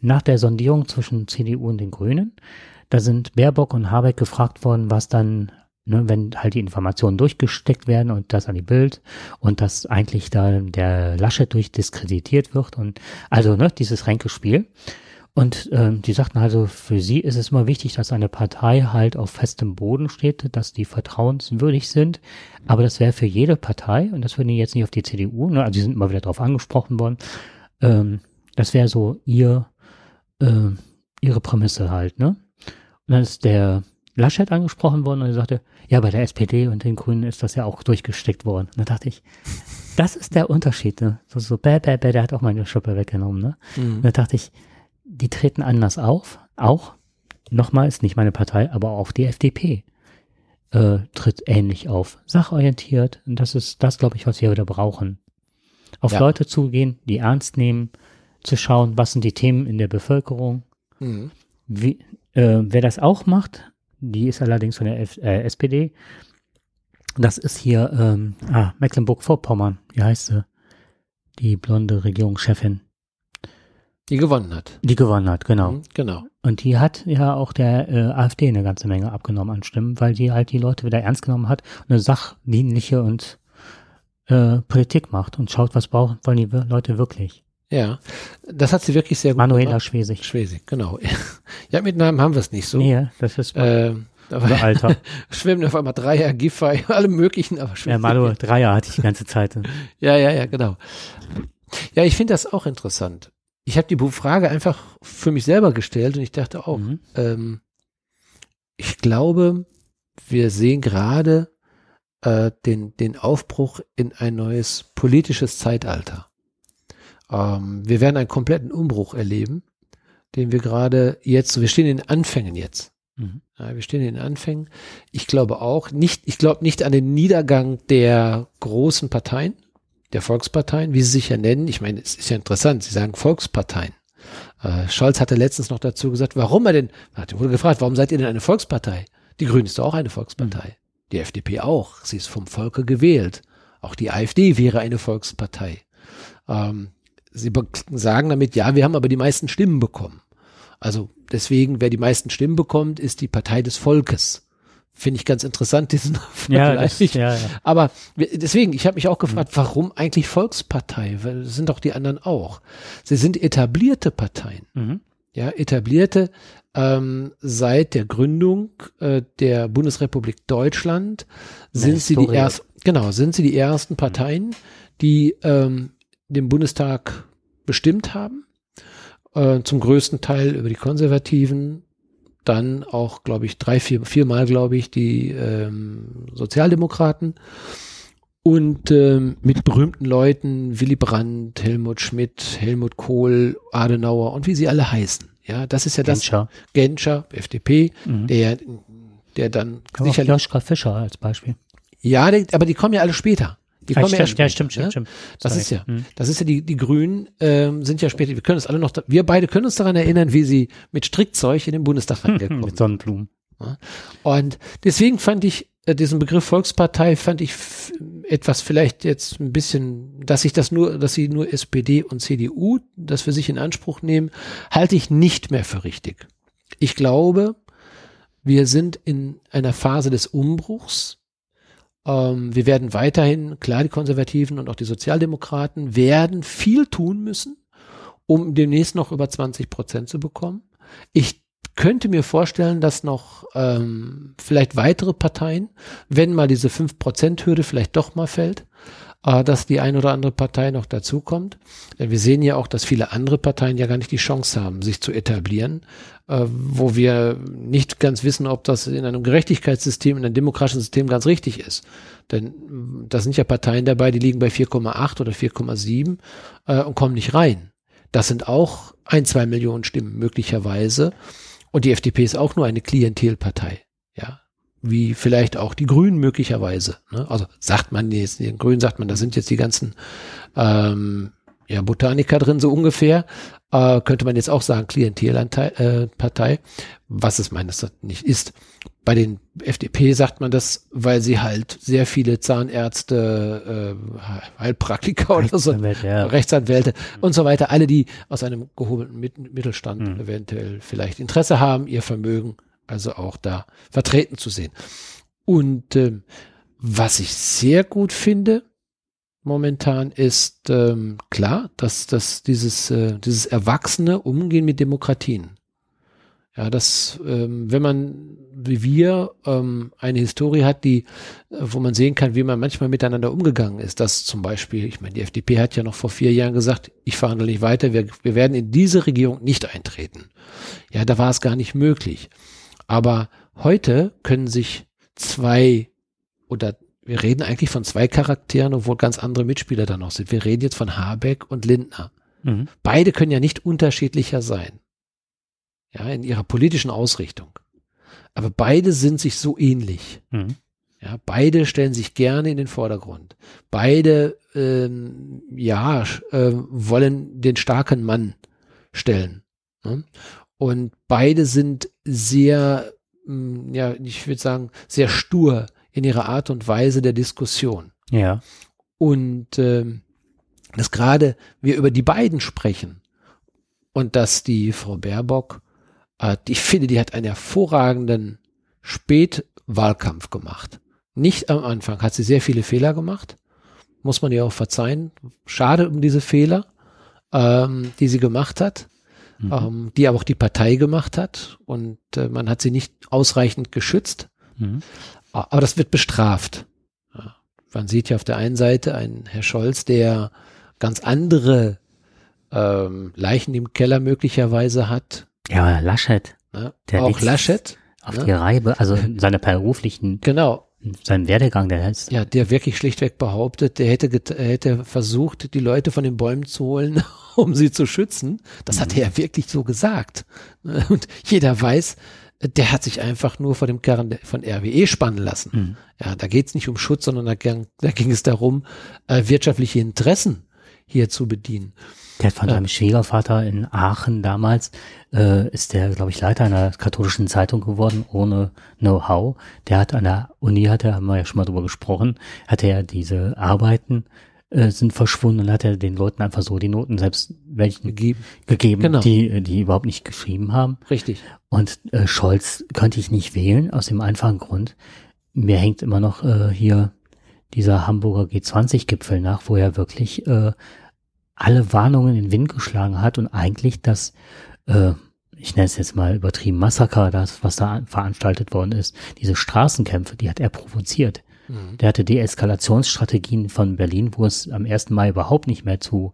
nach der Sondierung zwischen CDU und den Grünen, da sind Baerbock und Habeck gefragt worden, was dann ne, wenn halt die Informationen durchgesteckt werden und das an die Bild und dass eigentlich da der Laschet durchdiskreditiert wird und also ne, dieses Ränkespiel. Und ähm, die sagten also, für sie ist es immer wichtig, dass eine Partei halt auf festem Boden steht, dass die vertrauenswürdig sind. Aber das wäre für jede Partei, und das würden die jetzt nicht auf die CDU, ne, also die sind immer wieder darauf angesprochen worden, ähm, das wäre so ihr, äh, ihre Prämisse halt, ne? Und dann ist der Laschet angesprochen worden und er sagte, ja, bei der SPD und den Grünen ist das ja auch durchgesteckt worden. Und da dachte ich, das ist der Unterschied, ne? So, so bäh, bäh, bäh, der hat auch meine Schuppe weggenommen, ne? Mhm. Und da dachte ich, die treten anders auf, auch, nochmal ist nicht meine Partei, aber auch die FDP äh, tritt ähnlich auf, sachorientiert. Und das ist das, glaube ich, was wir wieder brauchen. Auf ja. Leute zugehen, die ernst nehmen, zu schauen, was sind die Themen in der Bevölkerung. Mhm. Wie, äh, wer das auch macht, die ist allerdings von der F äh, SPD. Das ist hier ähm, ah, Mecklenburg-Vorpommern. Wie heißt sie? Die blonde Regierungschefin. Die gewonnen hat. Die gewonnen hat, genau. Mhm, genau. Und die hat ja auch der äh, AfD eine ganze Menge abgenommen an Stimmen, weil die halt die Leute wieder ernst genommen hat eine sachdienliche und äh, Politik macht und schaut, was brauchen wollen die Leute wirklich. Ja, das hat sie wirklich sehr gut Manuela gemacht. Schwesig. Schwesig, genau. [LAUGHS] Ja, mit Namen haben wir es nicht so. Nee, das ist äh, aber Alter. [LAUGHS] schwimmen auf einmal Dreier, Giffey, [LAUGHS] alle möglichen, aber Ja, Malu, Dreier hatte ich die ganze Zeit. ja, ja, ja, genau. Ja, ich finde das auch interessant ich habe die Frage einfach für mich selber gestellt und ich dachte auch, mhm. ähm, ich glaube, wir sehen gerade äh, den, den Aufbruch in ein neues politisches Zeitalter. Ähm, wir werden einen kompletten Umbruch erleben, den wir gerade jetzt, wir stehen in den Anfängen jetzt. Mhm. Ja, wir stehen in den Anfängen. Ich glaube auch nicht, ich glaube nicht an den Niedergang der großen Parteien, der Volksparteien, wie sie sich ja nennen. Ich meine, es ist ja interessant, sie sagen Volksparteien. Äh, Scholz hatte letztens noch dazu gesagt, warum er denn, er wurde gefragt, warum seid ihr denn eine Volkspartei? Die Grünen ist doch auch eine Volkspartei. Mhm. Die FDP auch. Sie ist vom Volke gewählt. Auch die AfD wäre eine Volkspartei. Ähm, sie sagen damit, ja, wir haben aber die meisten Stimmen bekommen. Also deswegen, wer die meisten Stimmen bekommt, ist die Partei des Volkes. Finde ich ganz interessant, diesen [LAUGHS] ja, Vergleich. Das, ja, ja. Aber deswegen, ich habe mich auch gefragt, warum eigentlich Volkspartei? Weil das sind doch die anderen auch. Sie sind etablierte Parteien. Mhm. Ja, etablierte ähm, seit der Gründung äh, der Bundesrepublik Deutschland sind sie die ersten, genau, sind sie die ersten Parteien, die ähm, den Bundestag bestimmt haben. Äh, zum größten Teil über die Konservativen, dann auch, glaube ich, drei, vier, viermal, glaube ich, die ähm, Sozialdemokraten und ähm, mit berühmten Leuten, Willy Brandt, Helmut Schmidt, Helmut Kohl, Adenauer und wie sie alle heißen. Ja, das ist ja Genscher. das Genscher, FDP, mhm. der, der dann Aber sicherlich. Joschka Fischer als Beispiel. Ja, aber die kommen ja alle später. Die kommen ja, ja, stimmt, stimmt, stimmt. Das Sorry. ist ja, hm. das ist ja die, die Grünen ähm, sind ja später, wir können uns alle noch, wir beide können uns daran erinnern, wie sie mit Strickzeug in den Bundestag [LAUGHS] reingekommen Mit Sonnenblumen. Ja. Und deswegen fand ich äh, diesen Begriff Volkspartei fand ich etwas vielleicht jetzt ein bisschen, dass ich das nur, dass sie nur SPD und CDU das für sich in Anspruch nehmen, halte ich nicht mehr für richtig. Ich glaube, wir sind in einer Phase des Umbruchs ähm, wir werden weiterhin, klar, die Konservativen und auch die Sozialdemokraten werden viel tun müssen, um demnächst noch über 20 Prozent zu bekommen. Ich könnte mir vorstellen, dass noch ähm, vielleicht weitere Parteien, wenn mal diese 5%-Hürde vielleicht doch mal fällt, äh, dass die ein oder andere Partei noch dazukommt. Wir sehen ja auch, dass viele andere Parteien ja gar nicht die Chance haben, sich zu etablieren, äh, wo wir nicht ganz wissen, ob das in einem Gerechtigkeitssystem, in einem demokratischen System ganz richtig ist. Denn äh, da sind ja Parteien dabei, die liegen bei 4,8 oder 4,7 äh, und kommen nicht rein. Das sind auch ein, zwei Millionen Stimmen möglicherweise. Und die FDP ist auch nur eine Klientelpartei. Ja, wie vielleicht auch die Grünen möglicherweise. Ne? Also sagt man jetzt, den Grünen sagt man, da sind jetzt die ganzen ähm, ja, Botaniker drin, so ungefähr. Äh, könnte man jetzt auch sagen, Klientelpartei, äh, was es meines nicht ist. Bei den FDP sagt man das, weil sie halt sehr viele Zahnärzte, äh, Heilpraktiker oder so, ja. Rechtsanwälte und so weiter, alle, die aus einem gehobelten Mittelstand mhm. eventuell vielleicht Interesse haben, ihr Vermögen also auch da vertreten zu sehen. Und ähm, was ich sehr gut finde momentan ist ähm, klar, dass, dass dieses, äh, dieses erwachsene Umgehen mit Demokratien, ja, dass ähm, wenn man wie wir ähm, eine Historie hat, die, äh, wo man sehen kann, wie man manchmal miteinander umgegangen ist, dass zum Beispiel, ich meine, die FDP hat ja noch vor vier Jahren gesagt, ich verhandle nicht weiter, wir, wir werden in diese Regierung nicht eintreten. Ja, da war es gar nicht möglich. Aber heute können sich zwei oder wir reden eigentlich von zwei Charakteren, obwohl ganz andere Mitspieler da noch sind. Wir reden jetzt von Habeck und Lindner. Mhm. Beide können ja nicht unterschiedlicher sein. Ja, in ihrer politischen Ausrichtung. Aber beide sind sich so ähnlich. Mhm. Ja, beide stellen sich gerne in den Vordergrund. Beide, ähm, ja, äh, wollen den starken Mann stellen. Ne? Und beide sind sehr, mh, hm, ja, ich würde sagen, sehr stur in ihrer Art und Weise der Diskussion. Ja. Und ähm, dass gerade wir über die beiden sprechen und dass die Frau Baerbock, äh, ich finde, die hat einen hervorragenden Spätwahlkampf gemacht. Nicht am Anfang hat sie sehr viele Fehler gemacht, muss man ihr auch verzeihen. Schade um diese Fehler, ähm, die sie gemacht hat, mhm. ähm, die aber auch die Partei gemacht hat und äh, man hat sie nicht ausreichend geschützt. Mhm. Aber das wird bestraft. Ja. Man sieht ja auf der einen Seite einen Herr Scholz, der ganz andere ähm, Leichen im Keller möglicherweise hat. Ja, Laschet. Ne? Der auch Laschet. Auf ne? die Reibe, also seine beruflichen. Genau. Sein Werdegang, der ist. Ja, der wirklich schlichtweg behauptet, der hätte, hätte versucht, die Leute von den Bäumen zu holen, [LAUGHS] um sie zu schützen. Das mhm. hat er wirklich so gesagt. [LAUGHS] Und jeder weiß, der hat sich einfach nur vor dem Kern von RWE spannen lassen. Mhm. Ja, da geht es nicht um Schutz, sondern da, ging, da ging es darum, äh, wirtschaftliche Interessen hier zu bedienen. Der hat von seinem Schwiegervater in Aachen damals, äh, ist der, glaube ich, Leiter einer katholischen Zeitung geworden, ohne Know-how. Der hat an der Uni, hat er, haben wir ja schon mal drüber gesprochen, hat er diese Arbeiten äh, sind verschwunden und hat er den Leuten einfach so die Noten selbst welchen gegeben, gegeben genau. die, die überhaupt nicht geschrieben haben. Richtig. Und äh, Scholz könnte ich nicht wählen, aus dem einfachen Grund. Mir hängt immer noch äh, hier dieser Hamburger G20-Gipfel nach, wo er wirklich äh, alle Warnungen in den Wind geschlagen hat und eigentlich das, äh, ich nenne es jetzt mal übertrieben, Massaker, das, was da veranstaltet worden ist, diese Straßenkämpfe, die hat er provoziert. Mhm. Der hatte Deeskalationsstrategien von Berlin, wo es am 1. Mai überhaupt nicht mehr zu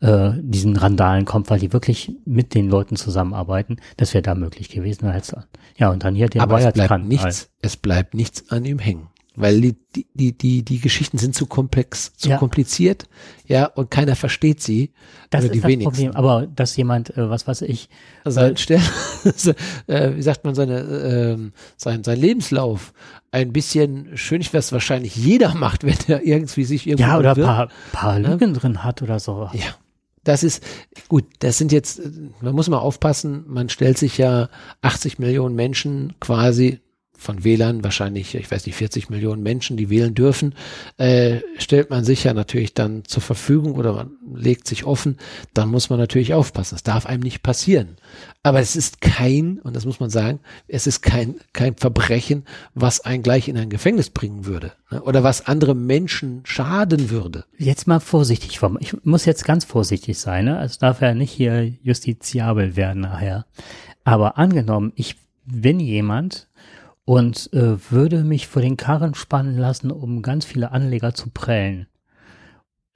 äh, diesen Randalen kommt, weil die wirklich mit den Leuten zusammenarbeiten. Das wäre da möglich gewesen. Als, ja, und dann hier der Aber es bleibt, nichts, es bleibt nichts an ihm hängen weil die, die, die, die Geschichten sind zu komplex, zu ja. kompliziert, ja, und keiner versteht sie. Das ist das wenigsten. Problem. Aber dass jemand, äh, was weiß ich, also äh, stell, [LAUGHS] äh, wie sagt man, seine, äh, sein, sein Lebenslauf ein bisschen schön, ich weiß wahrscheinlich jeder macht, wenn er irgendwie sich irgendwo Ja, oder ein paar, paar Lügen ja? drin hat oder so. Ja. Das ist, gut, das sind jetzt, man muss mal aufpassen, man stellt sich ja 80 Millionen Menschen quasi, von Wählern, wahrscheinlich, ich weiß nicht, 40 Millionen Menschen, die wählen dürfen, äh, stellt man sich ja natürlich dann zur Verfügung oder man legt sich offen, dann muss man natürlich aufpassen. Das darf einem nicht passieren. Aber es ist kein, und das muss man sagen, es ist kein, kein Verbrechen, was einen gleich in ein Gefängnis bringen würde ne? oder was andere Menschen schaden würde. Jetzt mal vorsichtig, ich muss jetzt ganz vorsichtig sein, ne? es darf ja nicht hier justiziabel werden nachher. Aber angenommen, ich bin jemand, und äh, würde mich vor den Karren spannen lassen, um ganz viele Anleger zu prellen.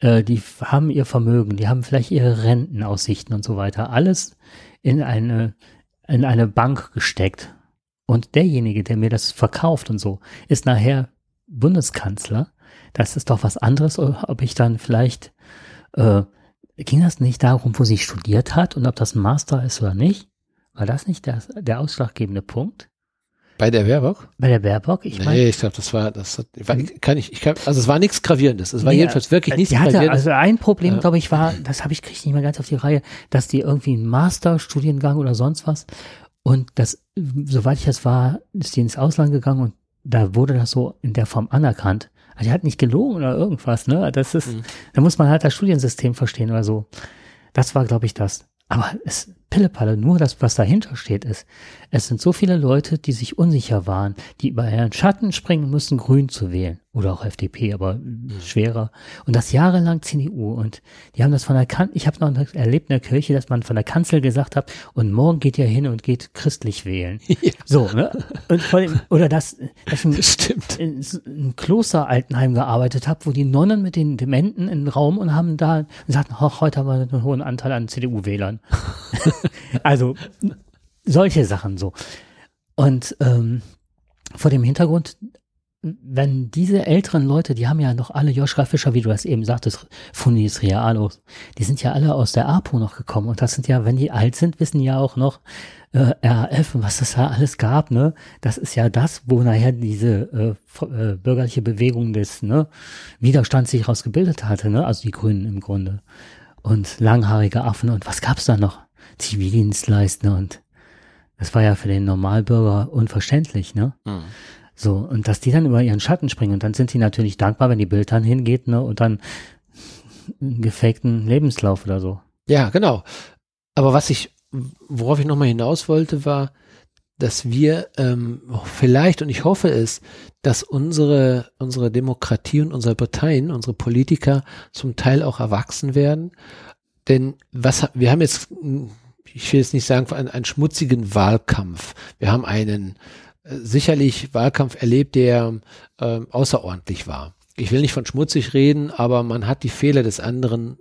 Äh, die haben ihr Vermögen, die haben vielleicht ihre Rentenaussichten und so weiter, alles in eine, in eine Bank gesteckt. Und derjenige, der mir das verkauft und so, ist nachher Bundeskanzler. Das ist doch was anderes, ob ich dann vielleicht, äh, ging das nicht darum, wo sie studiert hat und ob das ein Master ist oder nicht? War das nicht der, der ausschlaggebende Punkt? Bei der Baerbock? Bei der Baerbock, ich meine. Nee, ich glaube, das war, das hat, kann ich, ich kann, also es war nichts Gravierendes. Es war nee, jedenfalls wirklich nichts die hatte, Gravierendes. Also ein Problem, ja. glaube ich, war, das habe ich kriege nicht mehr ganz auf die Reihe, dass die irgendwie einen Masterstudiengang oder sonst was und das, soweit ich das war, ist die ins Ausland gegangen und da wurde das so in der Form anerkannt. Also die hat nicht gelogen oder irgendwas, ne? Das ist, mhm. da muss man halt das Studiensystem verstehen oder so. Das war, glaube ich, das. Aber es Pillepalle, nur das, was dahinter steht, ist, es sind so viele Leute, die sich unsicher waren, die über ihren Schatten springen müssen, grün zu wählen. Oder auch FDP, aber mhm. schwerer. Und das jahrelang CDU. Und die haben das von der Kanzel, ich habe noch erlebt in der Kirche, dass man von der Kanzel gesagt hat, und morgen geht ihr hin und geht christlich wählen. [LAUGHS] Ja. So, ne? Und vor dem, oder dass, dass ein, das [LAUGHS] stimmt. in, in Kloster Altenheim gearbeitet habe, wo die Nonnen mit den Dementen in den Raum und haben da gesagt, heute haben wir einen hohen Anteil an CDU-Wählern. [LAUGHS] also solche Sachen so. Und ähm, vor dem Hintergrund, wenn diese älteren Leute, die haben ja noch alle Joschka Fischer, wie du das eben sagtest, Funis Realos, die sind ja alle aus der APO noch gekommen und das sind ja, wenn die alt sind, wissen ja auch noch äh, RAF und was das da alles gab, ne? Das ist ja das, wo nachher diese äh, äh, bürgerliche Bewegung des ne, Widerstands sich rausgebildet hatte, ne? Also die Grünen im Grunde. Und langhaarige Affen und was gab's da noch? Zivildienstleister und das war ja für den Normalbürger unverständlich, ne? Mhm. So, und dass die dann über ihren Schatten springen und dann sind sie natürlich dankbar, wenn die Bild dann hingeht, ne, und dann einen gefakten Lebenslauf oder so. Ja, genau. Aber was ich, worauf ich nochmal hinaus wollte, war, dass wir ähm, vielleicht, und ich hoffe es, dass unsere, unsere Demokratie und unsere Parteien, unsere Politiker zum Teil auch erwachsen werden. Denn was wir haben jetzt ich will jetzt nicht sagen, einen, einen schmutzigen Wahlkampf. Wir haben einen äh, sicherlich Wahlkampf erlebt, der äh, außerordentlich war. Ich will nicht von schmutzig reden, aber man hat die Fehler des anderen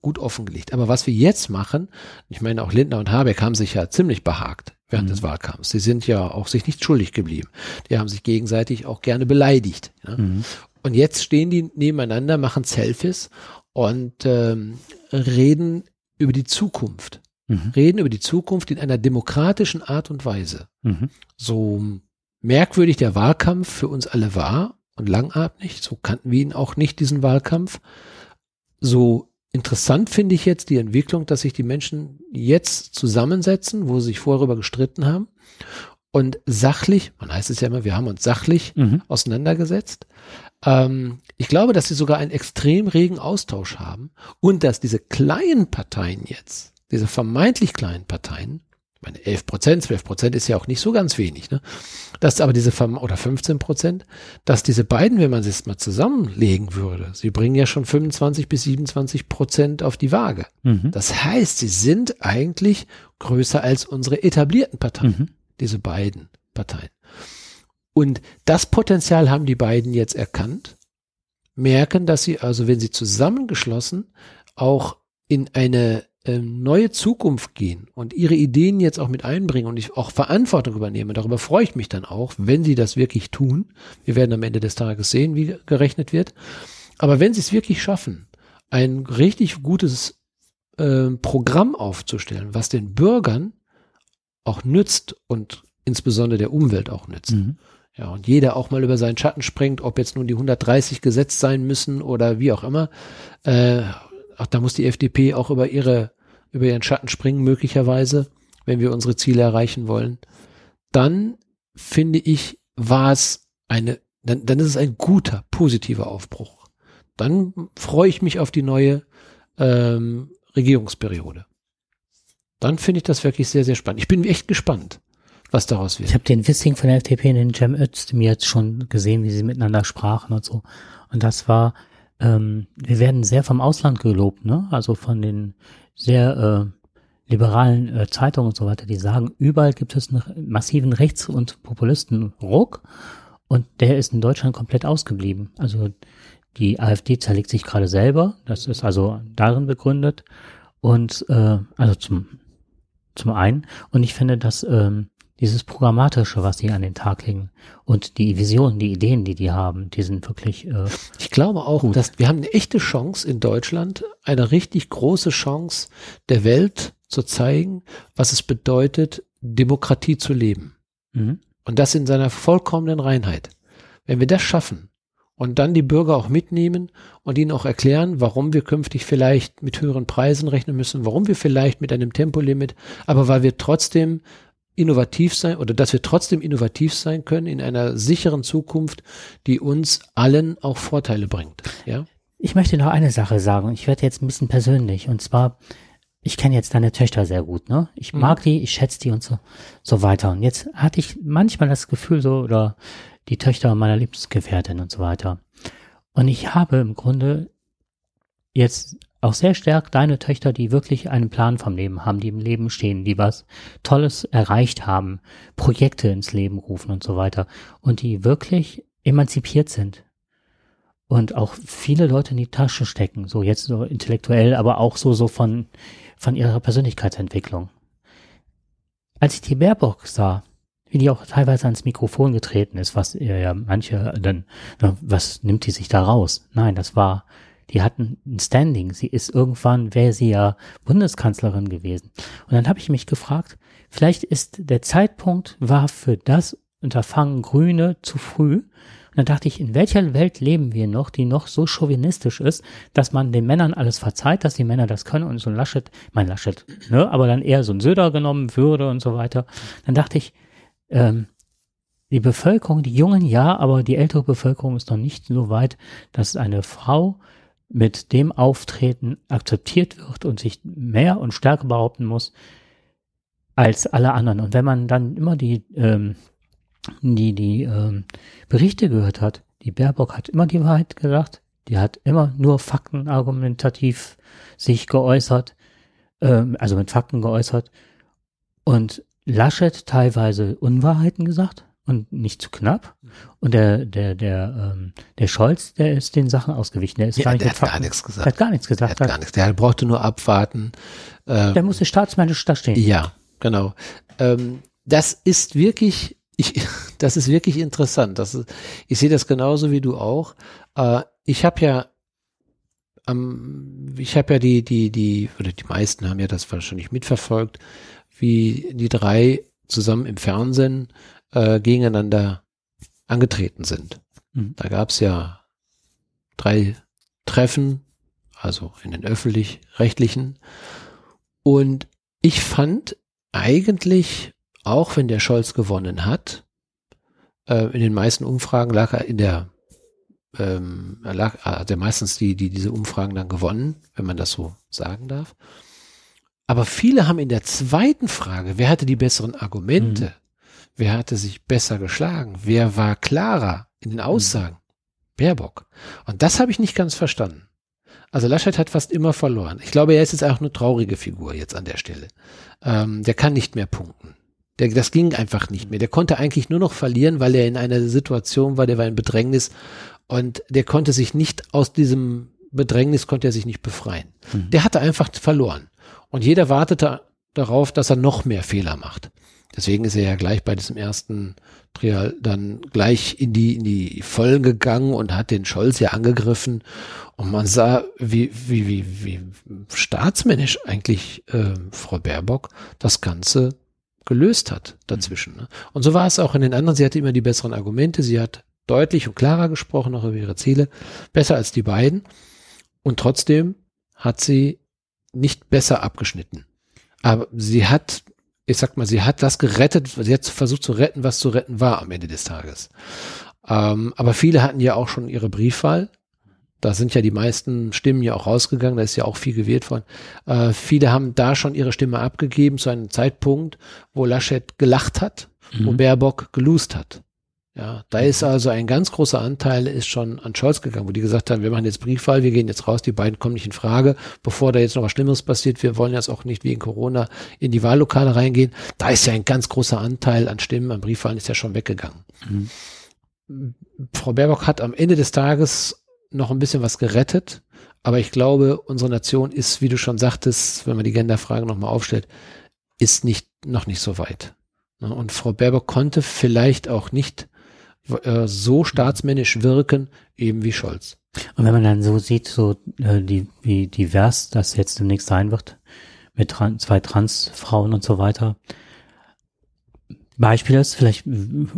gut offengelegt. Aber was wir jetzt machen, ich meine auch Lindner und Habeck haben sich ja ziemlich behagt während mhm. des Wahlkampfs. Sie sind ja auch sich nicht schuldig geblieben. Die haben sich gegenseitig auch gerne beleidigt. Ja? Mhm. Und jetzt stehen die nebeneinander, machen Selfies und ähm, reden über die Zukunft mhm. reden über die Zukunft in einer demokratischen Art und Weise. Mhm. So merkwürdig der Wahlkampf für uns alle war und langatmig, so kannten wir ihn auch nicht, diesen Wahlkampf. So interessant finde ich jetzt die Entwicklung, dass sich die Menschen jetzt zusammensetzen, wo sie sich vorher gestritten haben und sachlich, man heißt es ja immer, wir haben uns sachlich mhm. auseinandergesetzt. Ähm, ich glaube, dass sie sogar einen extrem regen Austausch haben und dass diese kleinen Parteien jetzt diese vermeintlich kleinen Parteien, ich meine 11 Prozent, 12 Prozent ist ja auch nicht so ganz wenig, ne? dass aber diese, oder 15 Prozent, dass diese beiden, wenn man sie jetzt mal zusammenlegen würde, sie bringen ja schon 25 bis 27 Prozent auf die Waage. Mhm. Das heißt, sie sind eigentlich größer als unsere etablierten Parteien, mhm. diese beiden Parteien. Und das Potenzial haben die beiden jetzt erkannt, merken, dass sie also, wenn sie zusammengeschlossen auch in eine neue Zukunft gehen und ihre Ideen jetzt auch mit einbringen und ich auch Verantwortung übernehme, darüber freue ich mich dann auch, wenn sie das wirklich tun. Wir werden am Ende des Tages sehen, wie gerechnet wird. Aber wenn sie es wirklich schaffen, ein richtig gutes äh, Programm aufzustellen, was den Bürgern auch nützt und insbesondere der Umwelt auch nützt. Mhm. Ja, und jeder auch mal über seinen Schatten springt, ob jetzt nun die 130 gesetzt sein müssen oder wie auch immer. Äh, auch da muss die FDP auch über ihre, über ihren Schatten springen, möglicherweise, wenn wir unsere Ziele erreichen wollen. Dann finde ich, war es eine, dann, dann ist es ein guter, positiver Aufbruch. Dann freue ich mich auf die neue ähm, Regierungsperiode. Dann finde ich das wirklich sehr, sehr spannend. Ich bin echt gespannt, was daraus wird. Ich habe den Wissing von der FDP in den Cem Özdemir jetzt schon gesehen, wie sie miteinander sprachen und so. Und das war, ähm, wir werden sehr vom Ausland gelobt, ne? Also von den sehr äh, liberalen äh, Zeitungen und so weiter, die sagen, überall gibt es einen massiven Rechts- und Populisten-Ruck und der ist in Deutschland komplett ausgeblieben. Also die AfD zerlegt sich gerade selber, das ist also darin begründet und äh, also zum zum einen und ich finde, dass ähm, dieses Programmatische, was sie an den Tag legen und die Visionen, die Ideen, die die haben, die sind wirklich. Äh, ich glaube auch, gut. dass wir haben eine echte Chance in Deutschland, eine richtig große Chance der Welt zu zeigen, was es bedeutet, Demokratie zu leben. Mhm. Und das in seiner vollkommenen Reinheit. Wenn wir das schaffen und dann die Bürger auch mitnehmen und ihnen auch erklären, warum wir künftig vielleicht mit höheren Preisen rechnen müssen, warum wir vielleicht mit einem Tempolimit, aber weil wir trotzdem innovativ sein oder dass wir trotzdem innovativ sein können in einer sicheren Zukunft, die uns allen auch Vorteile bringt. Ja. Ich möchte noch eine Sache sagen. Ich werde jetzt ein bisschen persönlich und zwar ich kenne jetzt deine Töchter sehr gut, ne? Ich Mhm. mag die, ich schätze die und so, so weiter. Und jetzt hatte ich manchmal das Gefühl so, oder die Töchter meiner Lebensgefährtin und so weiter. Und ich habe im Grunde jetzt auch sehr stark deine Töchter, die wirklich einen Plan vom Leben haben, die im Leben stehen, die was Tolles erreicht haben, Projekte ins Leben rufen und so weiter. Und die wirklich emanzipiert sind. Und auch viele Leute in die Tasche stecken, so jetzt so intellektuell, aber auch so, so von, von ihrer Persönlichkeitsentwicklung. Als ich die Baerbock sah, wie die auch teilweise ans Mikrofon getreten ist, was ja manche dann, na, was nimmt die sich da raus? Nein, das war, die hatten ein Standing. Sie ist irgendwann, wäre sie ja Bundeskanzlerin gewesen. Und dann habe ich mich gefragt, vielleicht ist der Zeitpunkt war für das Unterfangen Grüne zu früh. Und dann dachte ich, in welcher Welt leben wir noch, die noch so chauvinistisch ist, dass man den Männern alles verzeiht, dass die Männer das können und so ein Laschet, mein Laschet, ne, aber dann eher so ein Söder genommen würde und so weiter. Dann dachte ich, ähm, die Bevölkerung, die Jungen ja, aber die ältere Bevölkerung ist noch nicht so weit, dass eine Frau mit dem Auftreten akzeptiert wird und sich mehr und stärker behaupten muss als alle anderen. Und wenn man dann immer die, ähm, die, die ähm, Berichte gehört hat, die Baerbock hat immer die Wahrheit gesagt, die hat immer nur faktenargumentativ sich geäußert, ähm, also mit Fakten geäußert und Laschet teilweise Unwahrheiten gesagt und nicht zu knapp. Und der, der, der, ähm, der Scholz, der ist den Sachen ausgewichen. Der ist Ja, gar nicht der hat gar nichts Der gesagt. hat gar nichts Der gesagt. hat gar nichts. Der brauchte nur abwarten. Ähm, Der musste staatsmännisch da stehen. Ja, genau. Ähm, das ist wirklich, ich, [LAUGHS] das ist wirklich interessant. Das ist, ich sehe das genauso wie du auch. Äh, ich habe ja, ähm, ich habe ja die, die, die, oder die meisten haben ja das wahrscheinlich mitverfolgt, wie die drei zusammen im Fernsehen äh, gegeneinander angetreten sind. Mhm. Da gab es ja drei Treffen, also in den öffentlich-rechtlichen. Und ich fand eigentlich, auch wenn der Scholz gewonnen hat, äh, in den meisten Umfragen lag er in der, ähm, er lag, hat er meistens die, die diese Umfragen dann gewonnen, wenn man das so sagen darf. Aber viele haben in der zweiten Frage, wer hatte die besseren Argumente? Wer hatte sich besser geschlagen? Wer war klarer in den Aussagen? Baerbock. Und das habe ich nicht ganz verstanden. Also Laschet hat fast immer verloren. Ich glaube, er ist jetzt auch eine traurige Figur jetzt an der Stelle. Ähm, der kann nicht mehr punkten. Der, das ging einfach nicht mehr. Der konnte eigentlich nur noch verlieren, weil er in einer Situation war, der war in Bedrängnis und der konnte sich nicht aus diesem Bedrängnis konnte er sich nicht befreien. Mhm. Der hatte einfach verloren. Und jeder wartete darauf, dass er noch mehr Fehler macht. Deswegen ist er ja gleich bei diesem ersten Trial dann gleich in die, in die Vollen gegangen und hat den Scholz ja angegriffen. Und man sah, wie, wie, wie, wie staatsmännisch eigentlich äh, Frau Baerbock das Ganze gelöst hat dazwischen. Ne? Und so war es auch in den anderen. Sie hatte immer die besseren Argumente. Sie hat deutlich und klarer gesprochen, auch über ihre Ziele. Besser als die beiden. Und trotzdem hat sie nicht besser abgeschnitten. Aber sie hat, ich sag mal, sie hat das gerettet, sie hat versucht zu retten, was zu retten war am Ende des Tages. Ähm, aber viele hatten ja auch schon ihre Briefwahl. Da sind ja die meisten Stimmen ja auch rausgegangen, da ist ja auch viel gewählt worden. Äh, viele haben da schon ihre Stimme abgegeben zu einem Zeitpunkt, wo Laschet gelacht hat, wo Mhm. Baerbock gelust hat. Ja, da ist also ein ganz großer Anteil ist schon an Scholz gegangen, wo die gesagt haben, wir machen jetzt Briefwahl, wir gehen jetzt raus, die beiden kommen nicht in Frage, bevor da jetzt noch was Schlimmeres passiert, wir wollen jetzt auch nicht wie in Corona in die Wahllokale reingehen. Da ist ja ein ganz großer Anteil an Stimmen, an Briefwahlen ist ja schon weggegangen. Mhm. Frau Baerbock hat am Ende des Tages noch ein bisschen was gerettet, aber ich glaube, unsere Nation ist, wie du schon sagtest, wenn man die Genderfrage nochmal aufstellt, ist nicht, noch nicht so weit. Und Frau Baerbock konnte vielleicht auch nicht äh, so staatsmännisch wirken, eben wie Scholz. Und wenn man dann so sieht, so äh, die, wie divers das jetzt demnächst sein wird, mit tran zwei Transfrauen und so weiter. Beispiel ist, vielleicht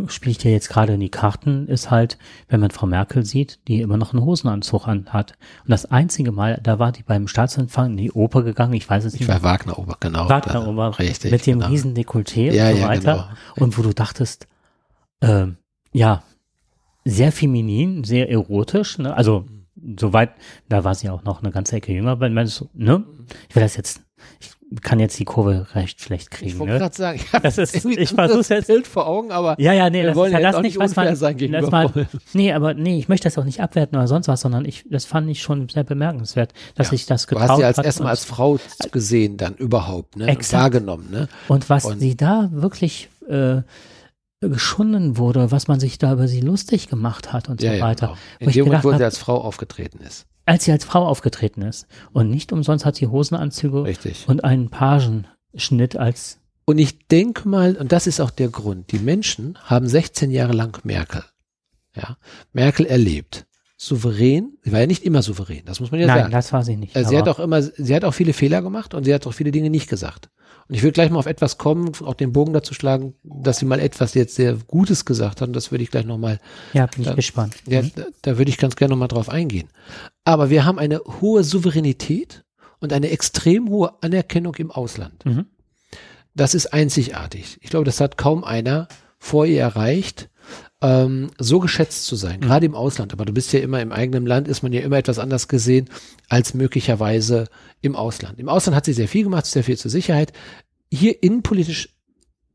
spiele ich dir jetzt gerade in die Karten, ist halt, wenn man Frau Merkel sieht, die immer noch einen Hosenanzug an hat. Und das einzige Mal, da war die beim Staatsempfang in die Oper gegangen, ich weiß es Ich nicht. war Wagner Ober, genau. Wagner Da- Ober, Richtig. mit dem genau. riesen Dekolleté Ja, und so ja, weiter. Und wo du dachtest, ähm, ja, sehr feminin, sehr erotisch, ne? also soweit, da war sie auch noch eine ganze Ecke jünger, wenn man so, ne? Ich will das jetzt, ich kann jetzt die Kurve recht schlecht kriegen. Ich wollte ne? gerade sagen, ich habe Das ist- ich versuch's jetzt- Bild vor Augen, aber Ja, ja, nee, wir das wollen ja das nicht, unfair man, sein gegenüber mal, [LAUGHS] nee, aber nee, ich möchte das auch nicht abwerten oder sonst was, sondern ich, das fand ich schon sehr bemerkenswert, dass Ja. sich das Du getraut hast sie als erstmal als Frau gesehen, dann überhaupt, ne? Exakt. Wahrgenommen, ne? Und was Und- sie da wirklich äh, geschunden wurde, was man sich da über sie lustig gemacht hat und so weiter. genau. Wo In dem Moment, wo sie als Frau aufgetreten ist. als sie als Frau aufgetreten ist. Und nicht umsonst hat sie Hosenanzüge Richtig. und einen Pagenschnitt als Und ich denke mal, und das ist auch der Grund, die Menschen haben 16 Jahre lang Merkel. Ja, Merkel erlebt. Souverän, sie war ja nicht immer souverän, das muss man ja Nein, sagen. das war sie nicht. Äh, sie hat auch immer, sie hat auch viele Fehler gemacht und sie hat auch viele Dinge nicht gesagt. Und ich will gleich mal auf etwas kommen, auch den Bogen dazu schlagen, dass sie mal etwas jetzt sehr Gutes gesagt hat. Und das würde ich gleich nochmal, ja, bin ich da- gespannt. ja, da, da würde ich ganz gerne nochmal drauf eingehen. Aber wir haben eine hohe Souveränität und eine extrem hohe Anerkennung im Ausland. Mhm. Das ist einzigartig. Ich glaube, das hat kaum einer vor ihr erreicht, ähm, so geschätzt zu sein, gerade im Ausland. Aber du bist ja immer im eigenen Land, ist man ja immer etwas anders gesehen als möglicherweise im Ausland. Im Ausland hat sie sehr viel gemacht, sehr viel zur Sicherheit. Hier innenpolitisch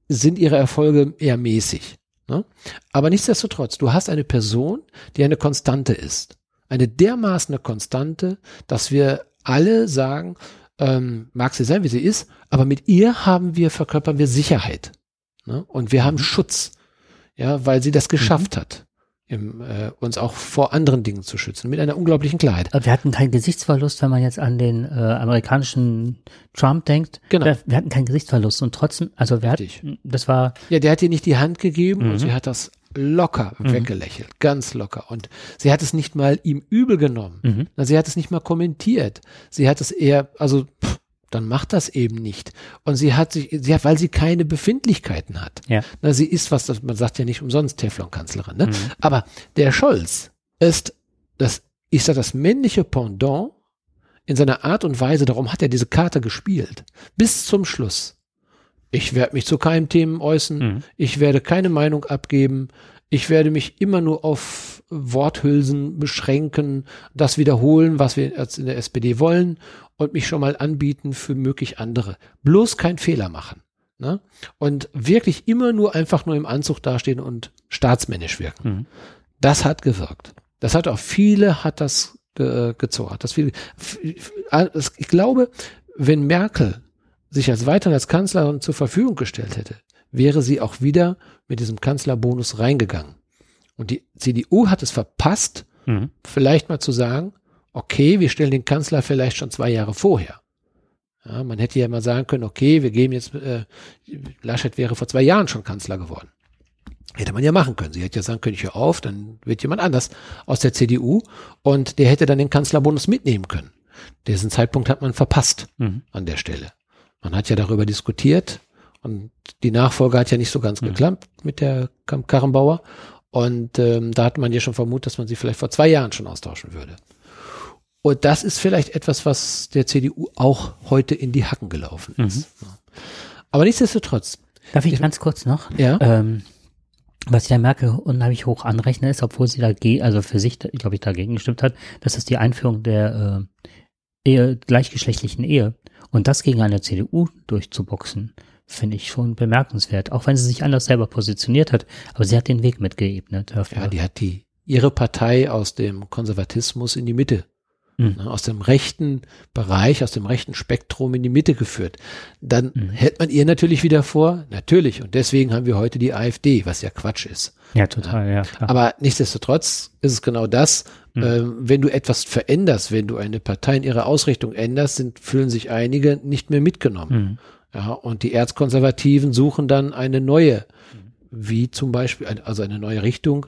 sind ihre Erfolge eher mäßig. Ne? Aber nichtsdestotrotz, du hast eine Person, die eine Konstante ist. Eine dermaßen Konstante, dass wir alle sagen, ähm, mag sie sein, wie sie ist, aber mit ihr haben wir, verkörpern wir Sicherheit. Ne? Und wir haben Schutz. Ja, weil sie das geschafft hat, im, äh, uns auch vor anderen Dingen zu schützen, mit einer unglaublichen Klarheit. Aber Wir hatten keinen Gesichtsverlust, wenn man jetzt an den äh, amerikanischen Trump denkt. Genau. Wir, wir hatten keinen Gesichtsverlust und trotzdem, also wir Richtig. hatten, das war, Ja, der hat ihr nicht die Hand gegeben Mhm. und sie hat das locker weggelächelt, ganz locker. Und sie hat es nicht mal ihm übel genommen. Mhm. Sie hat es nicht mal kommentiert. Sie hat es eher, also pff, dann macht das eben nicht. Und sie hat sich, sie hat, weil sie keine Befindlichkeiten hat. ja, Na, sie ist was, das, man sagt ja nicht umsonst Teflon-Kanzlerin. Ne? Mhm. Aber der Scholz ist das, ich sag das männliche Pendant in seiner Art und Weise, darum hat er diese Karte gespielt. Bis zum Schluss. Ich werde mich zu keinem Themen äußern. Mhm. Ich werde keine Meinung abgeben. Ich werde mich immer nur auf Worthülsen beschränken, das wiederholen, was wir als in der SPD wollen und mich schon mal anbieten für möglich andere. Bloß kein Fehler machen. Ne? Und wirklich immer nur einfach nur im Anzug dastehen und staatsmännisch wirken. Mhm. Das hat gewirkt. Das hat auch viele, hat das ge gezogen. Das viele, ich glaube, wenn Merkel sich als weiterhin als Kanzlerin zur Verfügung gestellt hätte, wäre sie auch wieder mit diesem Kanzlerbonus reingegangen. Und die CDU hat es verpasst, Mhm. vielleicht mal zu sagen, okay, wir stellen den Kanzler vielleicht schon zwei Jahre vorher. Ja, man hätte ja mal sagen können, okay, wir geben jetzt, äh, Laschet wäre vor zwei Jahren schon Kanzler geworden. Hätte man ja machen können. Sie hätte ja sagen können, ich höre auf, dann wird jemand anders aus der CDU und der hätte dann den Kanzlerbonus mitnehmen können. Diesen Zeitpunkt hat man verpasst Mhm. an der Stelle. Man hat ja darüber diskutiert und die Nachfolge hat ja nicht so ganz Mhm. geklappt mit der Karrenbauer. Und ähm, da hat man ja schon vermutet, dass man sie vielleicht vor zwei Jahren schon austauschen würde. Und das ist vielleicht etwas, was der CDU auch heute in die Hacken gelaufen Mhm. ist. Ja. Aber nichtsdestotrotz, Darf ich ganz kurz noch? ja, Ähm, was ich der Merkel unheimlich hoch anrechne, ist, obwohl sie dagegen, also für sich, glaube ich, dagegen gestimmt hat, das ist die Einführung der äh, Ehe, gleichgeschlechtlichen Ehe. Und das gegen eine CDU durchzuboxen, finde ich schon bemerkenswert. Auch wenn sie sich anders selber positioniert hat, aber sie hat den Weg mitgeebnet ja, die hat die ihre Partei aus dem Konservatismus in die Mitte Mhm. ne, aus dem rechten Bereich, aus dem rechten Spektrum in die Mitte geführt. Dann Mhm. hält man ihr natürlich wieder vor, natürlich, und deswegen haben wir heute die AfD, was ja Quatsch ist. Ja, total, ja, klar. Aber nichtsdestotrotz ist es genau das, Mhm. ähm, wenn du etwas veränderst, wenn du eine Partei in ihrer Ausrichtung änderst, sind, fühlen sich einige nicht mehr mitgenommen. Mhm. Ja, und die Erzkonservativen suchen dann eine neue, wie zum Beispiel, also eine neue Richtung,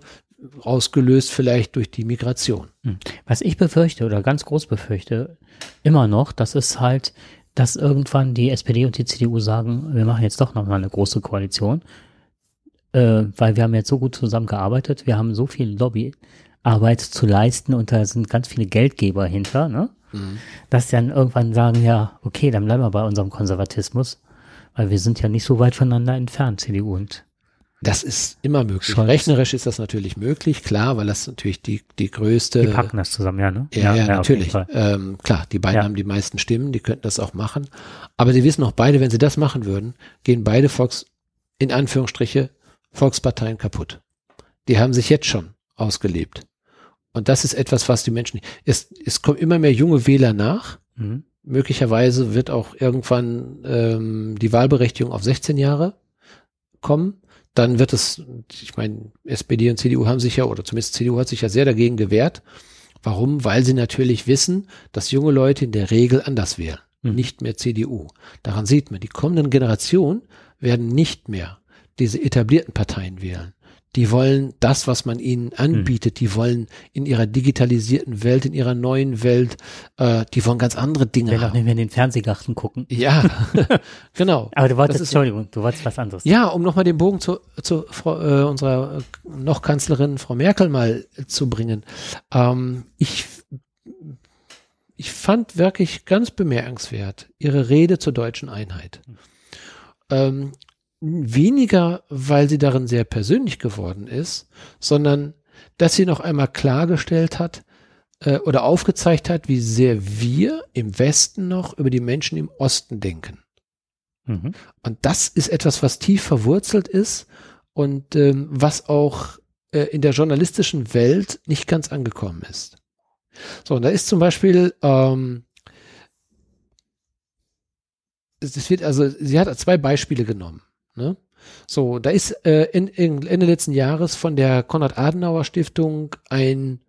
ausgelöst vielleicht durch die Migration. Hm. Was ich befürchte oder ganz groß befürchte, immer noch, das ist halt, dass irgendwann die SPD und die CDU sagen, wir machen jetzt doch noch mal eine große Koalition, äh, weil wir haben jetzt so gut zusammengearbeitet, wir haben so viel Lobbyarbeit zu leisten und da sind ganz viele Geldgeber hinter, ne? Dass sie dann irgendwann sagen, ja, okay, dann bleiben wir bei unserem Konservatismus, weil wir sind ja nicht so weit voneinander entfernt, CDU und Das ist immer möglich. Schon. Rechnerisch ist das natürlich möglich, klar, weil das natürlich die, die größte. Die packen das zusammen, ja, ne? Ja, ja, jeden natürlich. Ähm, klar, die beiden Ja. haben die meisten Stimmen, die könnten das auch machen. Aber sie wissen auch beide, wenn sie das machen würden, gehen beide Volks, in Anführungsstriche, Volksparteien kaputt. Die haben sich jetzt schon ausgelebt. Und das ist etwas, was die Menschen, es, es kommen immer mehr junge Wähler nach. Mhm. Möglicherweise wird auch irgendwann ähm, die Wahlberechtigung auf 16 Jahre kommen. Dann wird es, ich meine, SPD und CDU haben sich ja, oder zumindest CDU hat sich ja sehr dagegen gewehrt. Warum? Weil sie natürlich wissen, dass junge Leute in der Regel anders wählen, Mhm. nicht mehr CDU. Daran sieht man, die kommenden Generationen werden nicht mehr diese etablierten Parteien wählen. Die wollen das, was man ihnen anbietet. Die wollen in ihrer digitalisierten Welt, in ihrer neuen Welt, äh, die wollen ganz andere Dinge Wenn auch haben. nicht mehr in den Fernsehgarten gucken. Ja, [LAUGHS] [LAUGHS] genau. Aber du wolltest, ist- Entschuldigung, du wolltest was anderes. Ja, um nochmal den Bogen zu, zu Frau, äh, unserer noch Kanzlerin Frau Merkel mal äh, zu bringen. Ähm, ich, ich fand wirklich ganz bemerkenswert ihre Rede zur deutschen Einheit. Ähm, weniger, weil sie darin sehr persönlich geworden ist, sondern dass sie noch einmal klargestellt hat äh, oder aufgezeigt hat, wie sehr wir im Westen noch über die Menschen im Osten denken. Mhm. Und das ist etwas, was tief verwurzelt ist und ähm, was auch äh, in der journalistischen Welt nicht ganz angekommen ist. So, und da ist zum Beispiel, ähm, es es wird also, sie hat zwei Beispiele genommen. Ne? So, da ist äh, in, in Ende letzten Jahres von der Konrad-Adenauer-Stiftung ein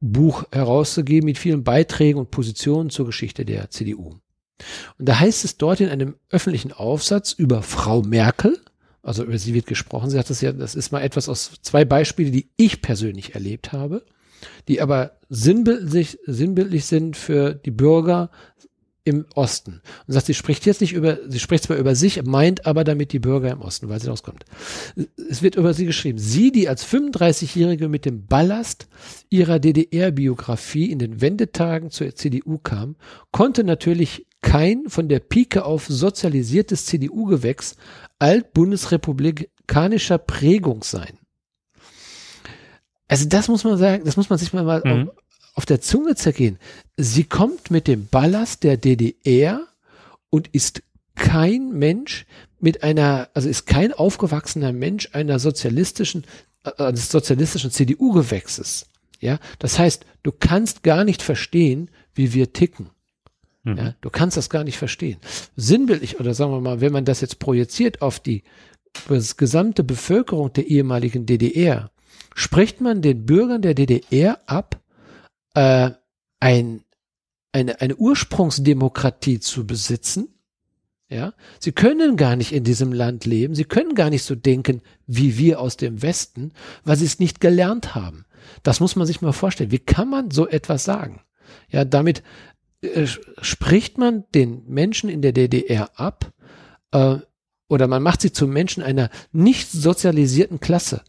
Buch herauszugeben mit vielen Beiträgen und Positionen zur Geschichte der CDU. Und da heißt es dort in einem öffentlichen Aufsatz über Frau Merkel, also über sie wird gesprochen, sie hat das ja, das ist mal etwas aus zwei Beispiele, die ich persönlich erlebt habe, die aber sinnbildlich, sinnbildlich sind für die Bürger im Osten. Und sagt, sie spricht jetzt nicht über, sie spricht zwar über sich, meint aber damit die Bürger im Osten, weil sie rauskommt. Es wird über sie geschrieben. Sie, die als 35-Jährige mit dem Ballast ihrer DDR-Biografie in den Wendetagen zur CDU kam, konnte natürlich kein von der Pike auf sozialisiertes CDU-Gewächs altbundesrepublikanischer Prägung sein. Also das muss man sagen, das muss man sich mal, mal Mhm. Auf, der Zunge zergehen. Sie kommt mit dem Ballast der DDR und ist kein Mensch mit einer, also ist kein aufgewachsener Mensch einer sozialistischen, äh, eines sozialistischen CDU-Gewächses. Ja, das heißt, du kannst gar nicht verstehen, wie wir ticken. Mhm. Ja, du kannst das gar nicht verstehen. Sinnbildlich, oder sagen wir mal, wenn man das jetzt projiziert auf die gesamte Bevölkerung der ehemaligen DDR, spricht man den Bürgern der DDR ab, äh, ein, eine, eine Ursprungsdemokratie zu besitzen. Ja, sie können gar nicht in diesem Land leben, sie können gar nicht so denken wie wir aus dem Westen, weil sie es nicht gelernt haben. Das muss man sich mal vorstellen. Wie kann man so etwas sagen? Ja, damit äh, spricht man den Menschen in der DDR ab äh, oder man macht sie zu Menschen einer nicht sozialisierten Klasse.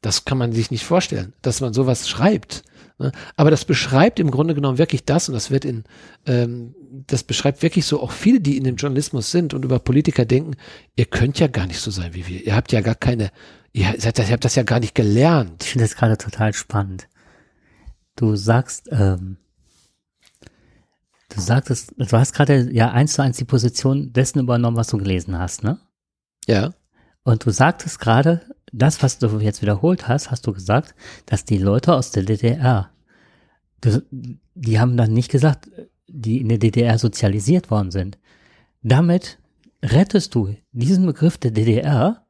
Das kann man sich nicht vorstellen, dass man sowas schreibt. Ne? Aber das beschreibt im Grunde genommen wirklich das und das wird in, ähm, das beschreibt wirklich so auch viele, die in dem Journalismus sind und über Politiker denken, ihr könnt ja gar nicht so sein wie wir. Ihr habt ja gar keine, ihr, seid, ihr habt das ja gar nicht gelernt. Ich finde das gerade total spannend. Du sagst, ähm, du sagtest, du hast gerade ja eins zu eins die Position dessen übernommen, was du gelesen hast, ne? Ja. Und du sagtest gerade, das, was du jetzt wiederholt hast, hast du gesagt, dass die Leute aus der DDR, das, die haben dann nicht gesagt, die in der DDR sozialisiert worden sind. Damit rettest du diesen Begriff der DDR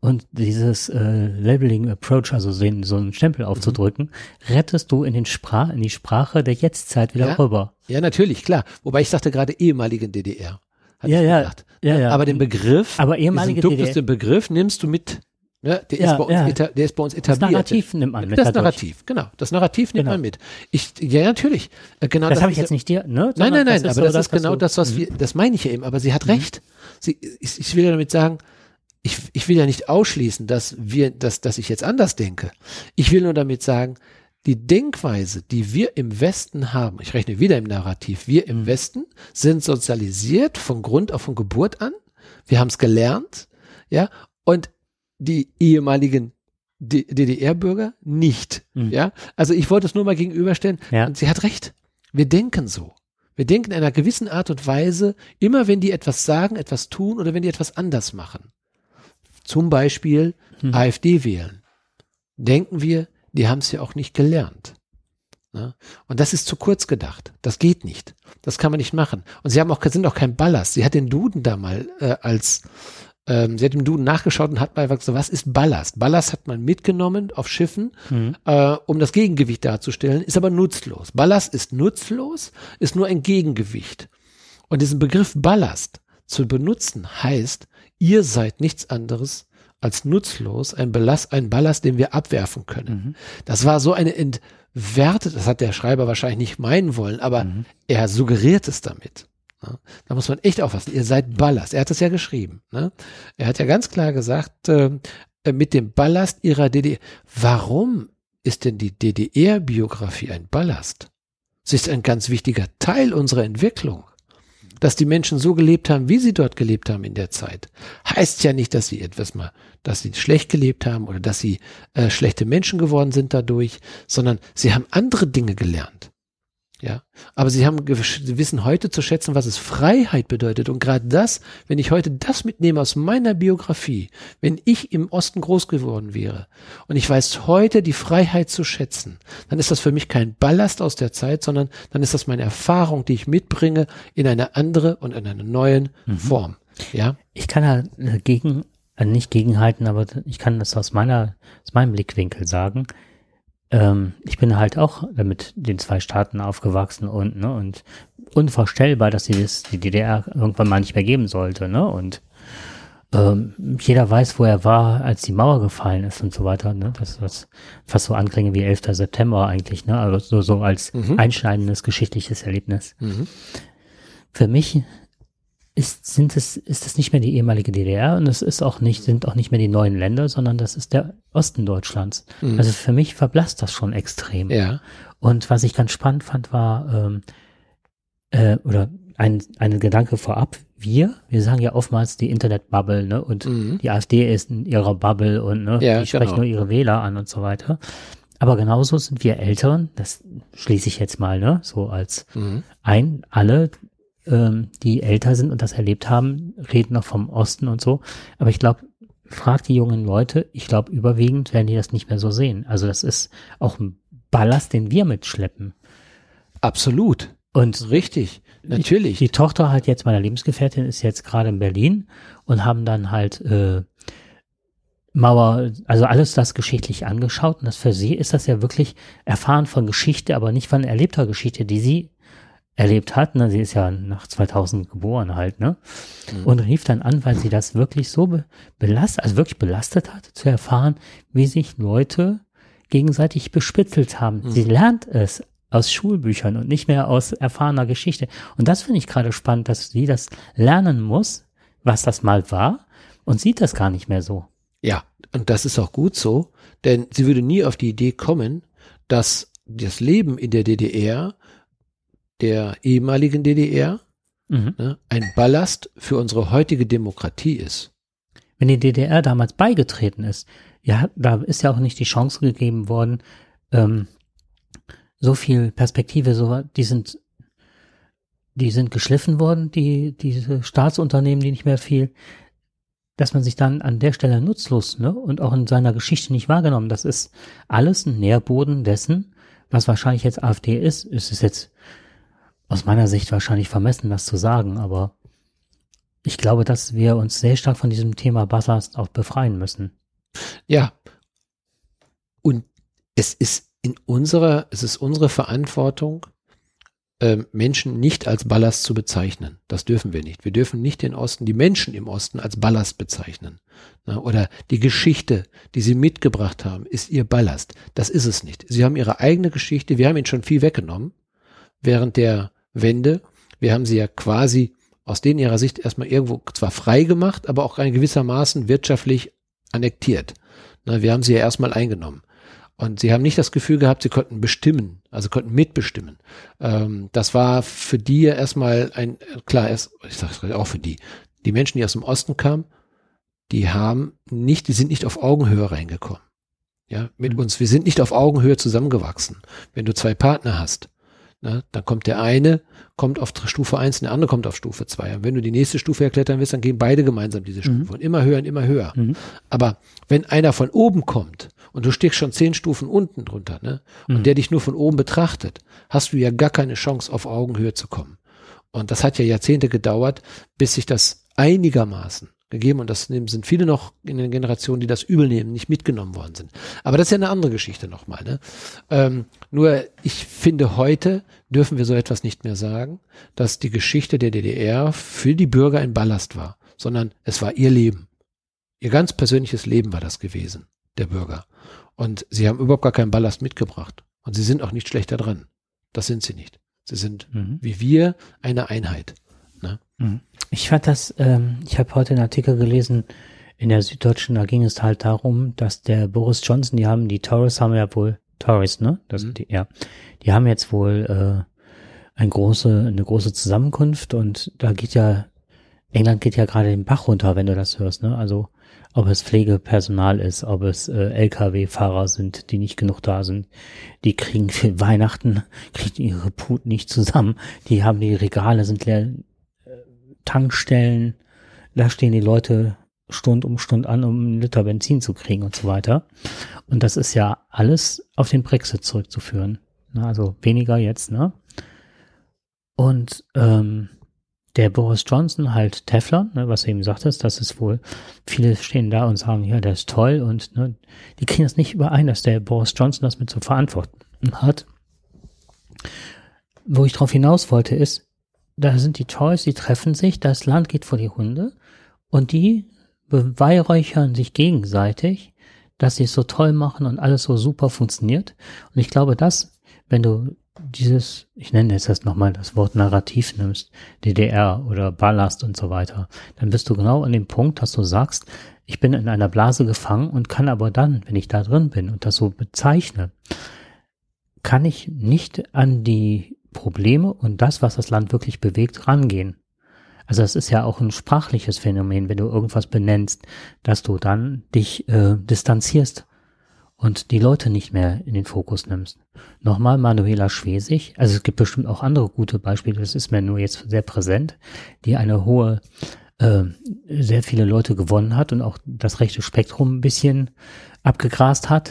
und dieses äh, Labeling Approach, also so, so einen Stempel aufzudrücken, rettest du in den Sprach, in die Sprache der Jetztzeit wieder Ja. rüber. Ja, natürlich, klar. Wobei ich sagte gerade ehemaligen DDR. Ja, ich ja, gesagt. ja, ja. Aber den Begriff, Aber ehemalige diesen DDR. Begriff nimmst du mit. Ne? Der, Ja, ist bei uns ja. eta- der ist bei uns Das etabliert. Narrativ nimmt man mit Das dadurch. Narrativ, genau. Das Narrativ nimmt Genau. man mit. Ich, ja, natürlich. Äh, Genau Das habe ich jetzt nicht dir, ne? Nein, nein, nein, ist aber so das ist genau das, was Mhm. wir, das meine ich ja eben, aber sie hat recht. Sie, ich, ich will ja damit sagen, ich, ich will ja nicht ausschließen, dass wir, dass, dass ich jetzt anders denke. Ich will nur damit sagen, die Denkweise, die wir im Westen haben, ich rechne wieder im Narrativ, wir im Mhm. Westen sind sozialisiert von Grund auf von Geburt an. Wir haben es gelernt, ja, und die ehemaligen DDR-Bürger nicht. Mhm. Ja, also ich wollte es nur mal gegenüberstellen. Ja. Und sie hat recht. Wir denken so. Wir denken in einer gewissen Art und Weise, immer wenn die etwas sagen, etwas tun oder wenn die etwas anders machen. Zum Beispiel mhm. AfD wählen. Denken wir, die haben es ja auch nicht gelernt. Ne? Und das ist zu kurz gedacht. Das geht nicht. Das kann man nicht machen. Und sie haben auch, sind auch kein Ballast. Sie hat den Duden da mal äh, als ähm, sie hat im Duden nachgeschaut und hat mal gesagt, was ist Ballast? Ballast hat man mitgenommen auf Schiffen, mhm. äh, um das Gegengewicht darzustellen, ist aber nutzlos. Ballast ist nutzlos, ist nur ein Gegengewicht. Und diesen Begriff Ballast zu benutzen heißt, ihr seid nichts anderes als nutzlos, ein Ballast, ein Ballast, den wir abwerfen können. Mhm. Das war so eine entwertet, das hat der Schreiber wahrscheinlich nicht meinen wollen, aber mhm. er suggeriert es damit. Ne? Da muss man echt aufpassen. Ihr seid Ballast. Er hat es ja geschrieben. Ne? Er hat ja ganz klar gesagt, äh, mit dem Ballast ihrer DDR. Warum ist denn die DDR-Biografie ein Ballast? Sie ist ein ganz wichtiger Teil unserer Entwicklung. Dass die Menschen so gelebt haben, wie sie dort gelebt haben in der Zeit, heißt ja nicht, dass sie etwas mal, dass sie schlecht gelebt haben oder dass sie äh, schlechte Menschen geworden sind dadurch, sondern sie haben andere Dinge gelernt. Ja, aber sie haben, sie wissen heute zu schätzen, was es Freiheit bedeutet. Und gerade das, wenn ich heute das mitnehme aus meiner Biografie, wenn ich im Osten groß geworden wäre und ich weiß heute die Freiheit zu schätzen, dann ist das für mich kein Ballast aus der Zeit, sondern dann ist das meine Erfahrung, die ich mitbringe in eine andere und in einer neuen mhm. Form. Ja. Ich kann da gegen, äh, nicht gegenhalten, aber ich kann das aus meiner, aus meinem Blickwinkel sagen ähm, ich bin halt auch mit den zwei Staaten aufgewachsen und, ne, und unvorstellbar, dass sie das, die DDR irgendwann mal nicht mehr geben sollte, ne, und ähm, jeder weiß, wo er war, als die Mauer gefallen ist und so weiter, ne, das was fast so anklingen wie 11. September eigentlich, ne, also so, so als mhm. einschneidendes geschichtliches Erlebnis. Mhm. Für mich ist, sind es, ist es nicht mehr die ehemalige DDR und es ist auch nicht, sind auch nicht mehr die neuen Länder, sondern das ist der Osten Deutschlands. Mhm. Also für mich verblasst das schon extrem. Ja. Und was ich ganz spannend fand, war, ähm, äh, oder ein, ein Gedanke vorab, wir, wir sagen ja oftmals die Internetbubble, ne? Und mhm. die AfD ist in ihrer Bubble und ne, ja, die sprechen genau. nur ihre Wähler an und so weiter. Aber genauso sind wir Älteren, das schließe ich jetzt mal, ne, so als mhm. ein, alle ähm, die älter sind und das erlebt haben, reden noch vom Osten und so. Aber ich glaube, fragt die jungen Leute, ich glaube, überwiegend werden die das nicht mehr so sehen. Also das ist auch ein Ballast, den wir mitschleppen. Absolut. Und richtig, natürlich. Die, die Tochter halt jetzt meiner Lebensgefährtin ist jetzt gerade in Berlin und haben dann halt äh, Mauer, also alles das geschichtlich angeschaut und das für sie ist das ja wirklich erfahren von Geschichte, aber nicht von erlebter Geschichte, die sie erlebt hat. Ne? Sie ist ja nach 2000 geboren halt, ne? Mhm. Und rief dann an, weil sie das wirklich so be belastet, also wirklich belastet hat, zu erfahren, wie sich Leute gegenseitig bespitzelt haben. Mhm. Sie lernt es aus Schulbüchern und nicht mehr aus erfahrener Geschichte. Und das finde ich gerade spannend, dass sie das lernen muss, was das mal war und sieht das gar nicht mehr so. Ja, und das ist auch gut so, denn sie würde nie auf die Idee kommen, dass das Leben in der DDR der ehemaligen DDR mhm. ne, ein Ballast für unsere heutige Demokratie ist. Wenn die DDR damals beigetreten ist, ja, da ist ja auch nicht die Chance gegeben worden, ähm, so viel Perspektive, so, die sind, die sind geschliffen worden, die, diese Staatsunternehmen, die nicht mehr viel, dass man sich dann an der Stelle nutzlos, ne, und auch in seiner Geschichte nicht wahrgenommen. Das ist alles ein Nährboden dessen, was wahrscheinlich jetzt AfD ist. Es ist jetzt aus meiner Sicht wahrscheinlich vermessen, das zu sagen, aber ich glaube, dass wir uns sehr stark von diesem Thema Ballast auch befreien müssen. Ja. Und es ist in unserer, es ist unsere Verantwortung, ähm, Menschen nicht als Ballast zu bezeichnen. Das dürfen wir nicht. Wir dürfen nicht den Osten, die Menschen im Osten als Ballast bezeichnen. Oder die Geschichte, die sie mitgebracht haben, ist ihr Ballast. Das ist es nicht. Sie haben ihre eigene Geschichte. Wir haben ihnen schon viel weggenommen während der Wende. Wir haben sie ja quasi aus denen ihrer Sicht erstmal irgendwo zwar frei gemacht, aber auch in gewissermaßen wirtschaftlich annektiert. Na, wir haben sie ja erstmal eingenommen. Und sie haben nicht das Gefühl gehabt, sie konnten bestimmen, also konnten mitbestimmen. Ähm, das war für die ja erstmal ein, klar, erst, ich sage auch für die, die Menschen, die aus dem Osten kamen, die haben nicht, die sind nicht auf Augenhöhe reingekommen. Ja, mit mhm. uns. Wir sind nicht auf Augenhöhe zusammengewachsen. Wenn du zwei Partner hast, ne, dann kommt der eine, kommt auf Stufe eins, der andere kommt auf Stufe zwei. Und wenn du die nächste Stufe erklettern willst, dann gehen beide gemeinsam diese Stufe mhm. und immer höher und immer höher. Mhm. Aber wenn einer von oben kommt und du stehst schon zehn Stufen unten drunter, ne, und mhm. der dich nur von oben betrachtet, hast du ja gar keine Chance, auf Augenhöhe zu kommen. Und das hat ja Jahrzehnte gedauert, bis sich das einigermaßen gegeben und das sind viele noch in den Generationen, die das übel nehmen, nicht mitgenommen worden sind. Aber das ist ja eine andere Geschichte nochmal. Ne? Ähm, nur ich finde, heute dürfen wir so etwas nicht mehr sagen, dass die Geschichte der DDR für die Bürger ein Ballast war, sondern es war ihr Leben. Ihr ganz persönliches Leben war das gewesen, der Bürger. Und sie haben überhaupt gar keinen Ballast mitgebracht. Und sie sind auch nicht schlechter dran. Das sind sie nicht. Sie sind mhm. wie wir eine Einheit. Ne? Mhm. Ich fand das, ähm, ich habe heute einen Artikel gelesen in der Süddeutschen, da ging es halt darum, dass der Boris Johnson, die haben, die Tories haben ja wohl, Tories, ne? Das mhm. die, ja. Die haben jetzt wohl äh, eine große, eine große Zusammenkunft und da geht ja, England geht ja gerade den Bach runter, wenn du das hörst, ne? Also ob es Pflegepersonal ist, ob es äh, Lkw-Fahrer sind, die nicht genug da sind, die kriegen für Weihnachten, [LAUGHS] kriegen ihre Put nicht zusammen, die haben die Regale sind leer, Tankstellen, da stehen die Leute Stund um Stund an, um einen Liter Benzin zu kriegen und so weiter. Und das ist ja alles auf den Brexit zurückzuführen. Also weniger jetzt, ne? Und ähm, der Boris Johnson halt Teflon, ne, was du eben sagtest, das ist wohl, viele stehen da und sagen, ja, der ist toll und ne, die kriegen das nicht überein, dass der Boris Johnson das mit zu verantworten hat. Wo ich drauf hinaus wollte, ist, da sind die Toys, die treffen sich, das Land geht vor die Hunde und die beweihräuchern sich gegenseitig, dass sie es so toll machen und alles so super funktioniert. Und ich glaube, dass, wenn du dieses, ich nenne jetzt das nochmal das Wort Narrativ nimmst, DDR oder Ballast und so weiter, dann bist du genau an dem Punkt, dass du sagst, ich bin in einer Blase gefangen und kann aber dann, wenn ich da drin bin und das so bezeichne, kann ich nicht an die Probleme und das, was das Land wirklich bewegt, rangehen. Also das ist ja auch ein sprachliches Phänomen, wenn du irgendwas benennst, dass du dann dich äh, distanzierst und die Leute nicht mehr in den Fokus nimmst. Nochmal Manuela Schwesig, also es gibt bestimmt auch andere gute Beispiele, das ist mir nur jetzt sehr präsent, die eine hohe, äh, sehr viele Leute gewonnen hat und auch das rechte Spektrum ein bisschen abgegrast hat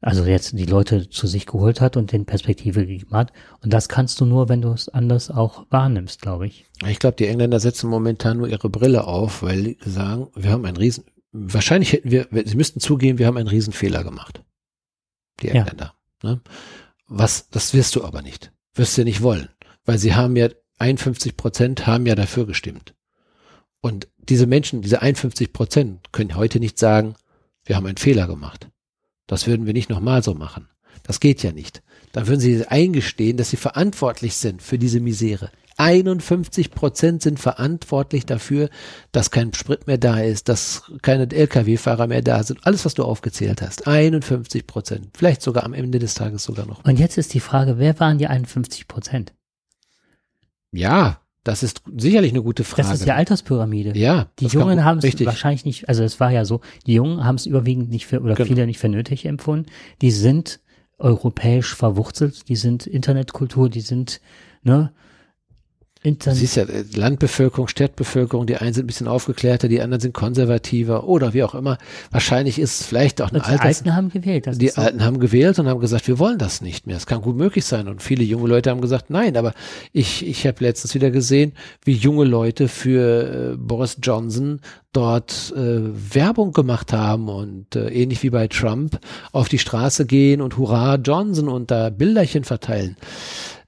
also jetzt die Leute zu sich geholt hat und den Perspektive gegeben hat. Und das kannst du nur, wenn du es anders auch wahrnimmst, glaube ich. Ich glaube, die Engländer setzen momentan nur ihre Brille auf, weil sie sagen, wir haben einen riesen, wahrscheinlich hätten wir, sie müssten zugeben, wir haben einen riesen Fehler gemacht. Die Engländer. Ja. Ne? Was, das wirst du aber nicht. Wirst du nicht wollen. Weil sie haben ja 51 Prozent haben ja dafür gestimmt. Und diese Menschen, diese 51 Prozent können heute nicht sagen, wir haben einen Fehler gemacht. Das würden wir nicht nochmal so machen. Das geht ja nicht. Dann würden sie eingestehen, dass sie verantwortlich sind für diese Misere. 51 Prozent sind verantwortlich dafür, dass kein Sprit mehr da ist, dass keine Lkw-Fahrer mehr da sind. Alles, was du aufgezählt hast. 51 Prozent. Vielleicht sogar am Ende des Tages sogar noch. Und jetzt ist die Frage, wer waren die 51 Prozent? Ja, das ist sicherlich eine gute Frage. Das ist die Alterspyramide. Ja. Die Jungen haben es wahrscheinlich nicht, also es war ja so, die Jungen haben es überwiegend nicht für, oder genau. viele nicht für nötig empfunden. Die sind europäisch verwurzelt, die sind Internetkultur, die sind, ne, Internet. Du siehst ja, Landbevölkerung, Stadtbevölkerung, die einen sind ein bisschen aufgeklärter, die anderen sind konservativer oder wie auch immer. Wahrscheinlich ist es vielleicht auch ein Alter. Die Alten haben gewählt. die so. Alten haben gewählt und haben gesagt, wir wollen das nicht mehr. Es kann gut möglich sein. Und viele junge Leute haben gesagt, nein, aber ich, ich habe letztens wieder gesehen, wie junge Leute für äh, Boris Johnson dort äh, Werbung gemacht haben und äh, ähnlich wie bei Trump auf die Straße gehen und Hurra Johnson und da Bilderchen verteilen.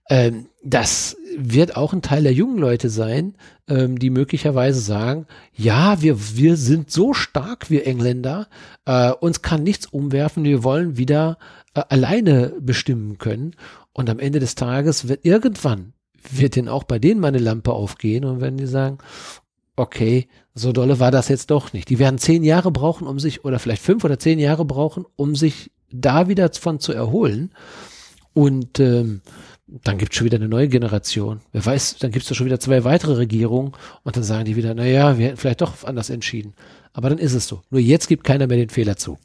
Ähm, das wird auch ein Teil der jungen Leute sein, ähm, die möglicherweise sagen, ja, wir, wir sind so stark, wir Engländer, äh, uns kann nichts umwerfen, wir wollen wieder äh, alleine bestimmen können. Und am Ende des Tages wird irgendwann, wird denn auch bei denen meine Lampe aufgehen und wenn die sagen, okay, so dolle war das jetzt doch nicht. Die werden zehn Jahre brauchen, um sich, oder vielleicht fünf oder zehn Jahre brauchen, um sich da wieder von zu erholen. Und ähm, dann gibt es schon wieder eine neue Generation. Wer weiß, dann gibt es schon wieder zwei weitere Regierungen und dann sagen die wieder, naja, wir hätten vielleicht doch anders entschieden. Aber dann ist es so. Nur jetzt gibt keiner mehr den Fehler zu.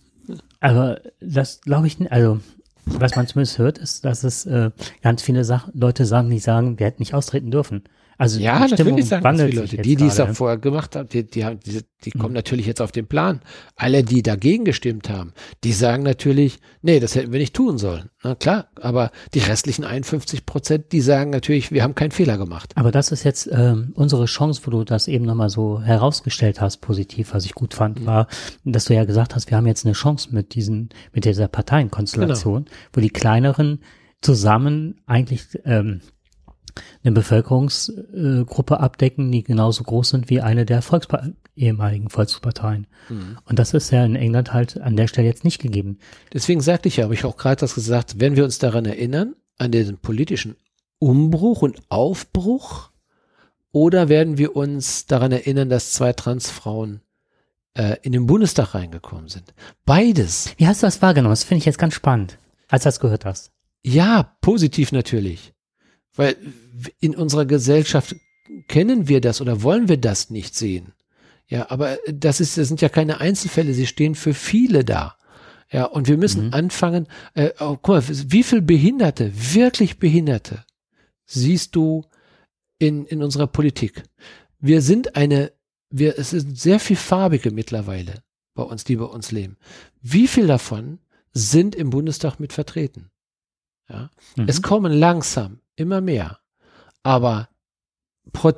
Aber das glaube ich, also was man zumindest hört, ist, dass es äh, ganz viele Sach Leute sagen, die sagen, wir hätten nicht austreten dürfen. Also ja, natürlich sagen das viele Leute. Die, die es auch vorher gemacht haben, die, die, haben, die, die kommen Mhm. natürlich jetzt auf den Plan. Alle, die dagegen gestimmt haben, die sagen natürlich, nee, das hätten wir nicht tun sollen. Na klar, aber die restlichen 51 Prozent, die sagen natürlich, wir haben keinen Fehler gemacht. Aber das ist jetzt ähm, unsere Chance, wo du das eben nochmal so herausgestellt hast, positiv, was ich gut fand, Mhm. war, dass du ja gesagt hast, wir haben jetzt eine Chance mit diesen, mit dieser Parteienkonstellation, Genau. wo die kleineren zusammen eigentlich ähm, eine Bevölkerungsgruppe abdecken, die genauso groß sind wie eine der Volkspa ehemaligen Volksparteien. Mhm. Und das ist ja in England halt an der Stelle jetzt nicht gegeben. Deswegen sagte ich ja, habe ich auch gerade das gesagt, wenn wir uns daran erinnern, an den politischen Umbruch und Aufbruch, oder werden wir uns daran erinnern, dass zwei Transfrauen äh, in den Bundestag reingekommen sind? Beides. Wie hast du das wahrgenommen? Das finde ich jetzt ganz spannend, als du das gehört hast. Ja, positiv natürlich. Weil in unserer Gesellschaft kennen wir das oder wollen wir das nicht sehen. Ja, aber das ist, das sind ja keine Einzelfälle, sie stehen für viele da. Ja, und wir müssen Mhm. anfangen, äh, oh, guck mal, wie viel Behinderte, wirklich Behinderte siehst du in, in unserer Politik? Wir sind eine, wir, es sind sehr viel farbige mittlerweile bei uns, die bei uns leben. Wie viel davon sind im Bundestag mit vertreten? Ja. Mhm. Es kommen langsam immer mehr. Aber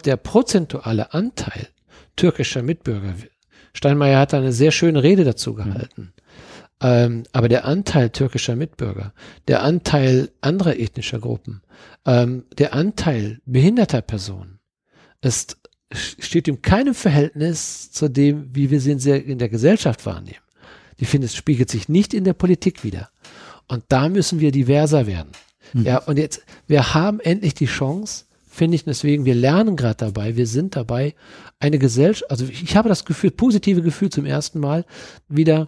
der prozentuale Anteil türkischer Mitbürger, Steinmeier hat eine sehr schöne Rede dazu gehalten. Ähm, aber der Anteil türkischer Mitbürger, der Anteil anderer ethnischer Gruppen, ähm, der Anteil behinderter Personen ist, steht in keinem Verhältnis zu dem, wie wir sie in der- Gesellschaft wahrnehmen. Ich finde, es spiegelt sich nicht in der Politik wieder. Und da müssen wir diverser werden. Ja, und jetzt, wir haben endlich die Chance, finde ich, deswegen, wir lernen gerade dabei, wir sind dabei, eine Gesellschaft, also ich habe das Gefühl, positive Gefühl zum ersten Mal wieder,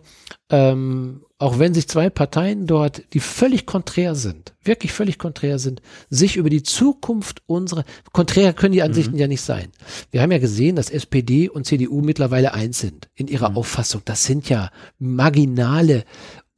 ähm, auch wenn sich zwei Parteien dort, die völlig konträr sind, wirklich völlig konträr sind, sich über die Zukunft unserer, konträr können die Ansichten ja nicht sein. Wir haben ja gesehen, dass SPD und CDU mittlerweile eins sind in ihrer Auffassung. Das sind ja marginale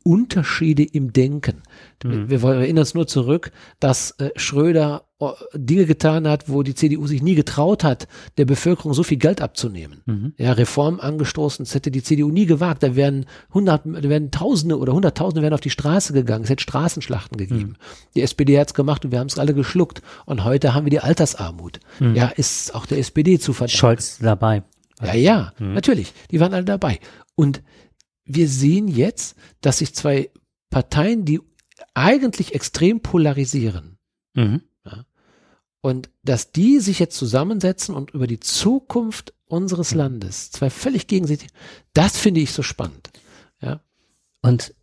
Unterschiede im Denken. Wir wollen- erinnern uns nur zurück, dass äh, Schröder äh, Dinge getan hat, wo die CDU sich nie getraut hat, der Bevölkerung so viel Geld abzunehmen. Mhm. Ja, Reform angestoßen, das hätte die CDU nie gewagt. Da wären hundert, da wären Tausende oder Hunderttausende wären auf die Straße gegangen. Es hätte Straßenschlachten gegeben. Die SPD hat's gemacht und wir haben es alle geschluckt. Und heute haben wir die Altersarmut. Ja, ist auch der SPD zu verdanken. Scholz dabei. Ja, ja, natürlich. Die waren alle dabei. Und wir sehen jetzt, dass sich zwei Parteien, die eigentlich extrem polarisieren, Mhm. und dass die sich jetzt zusammensetzen und über die Zukunft unseres Landes, zwei völlig gegenseitig, das finde ich so spannend. Ja. Und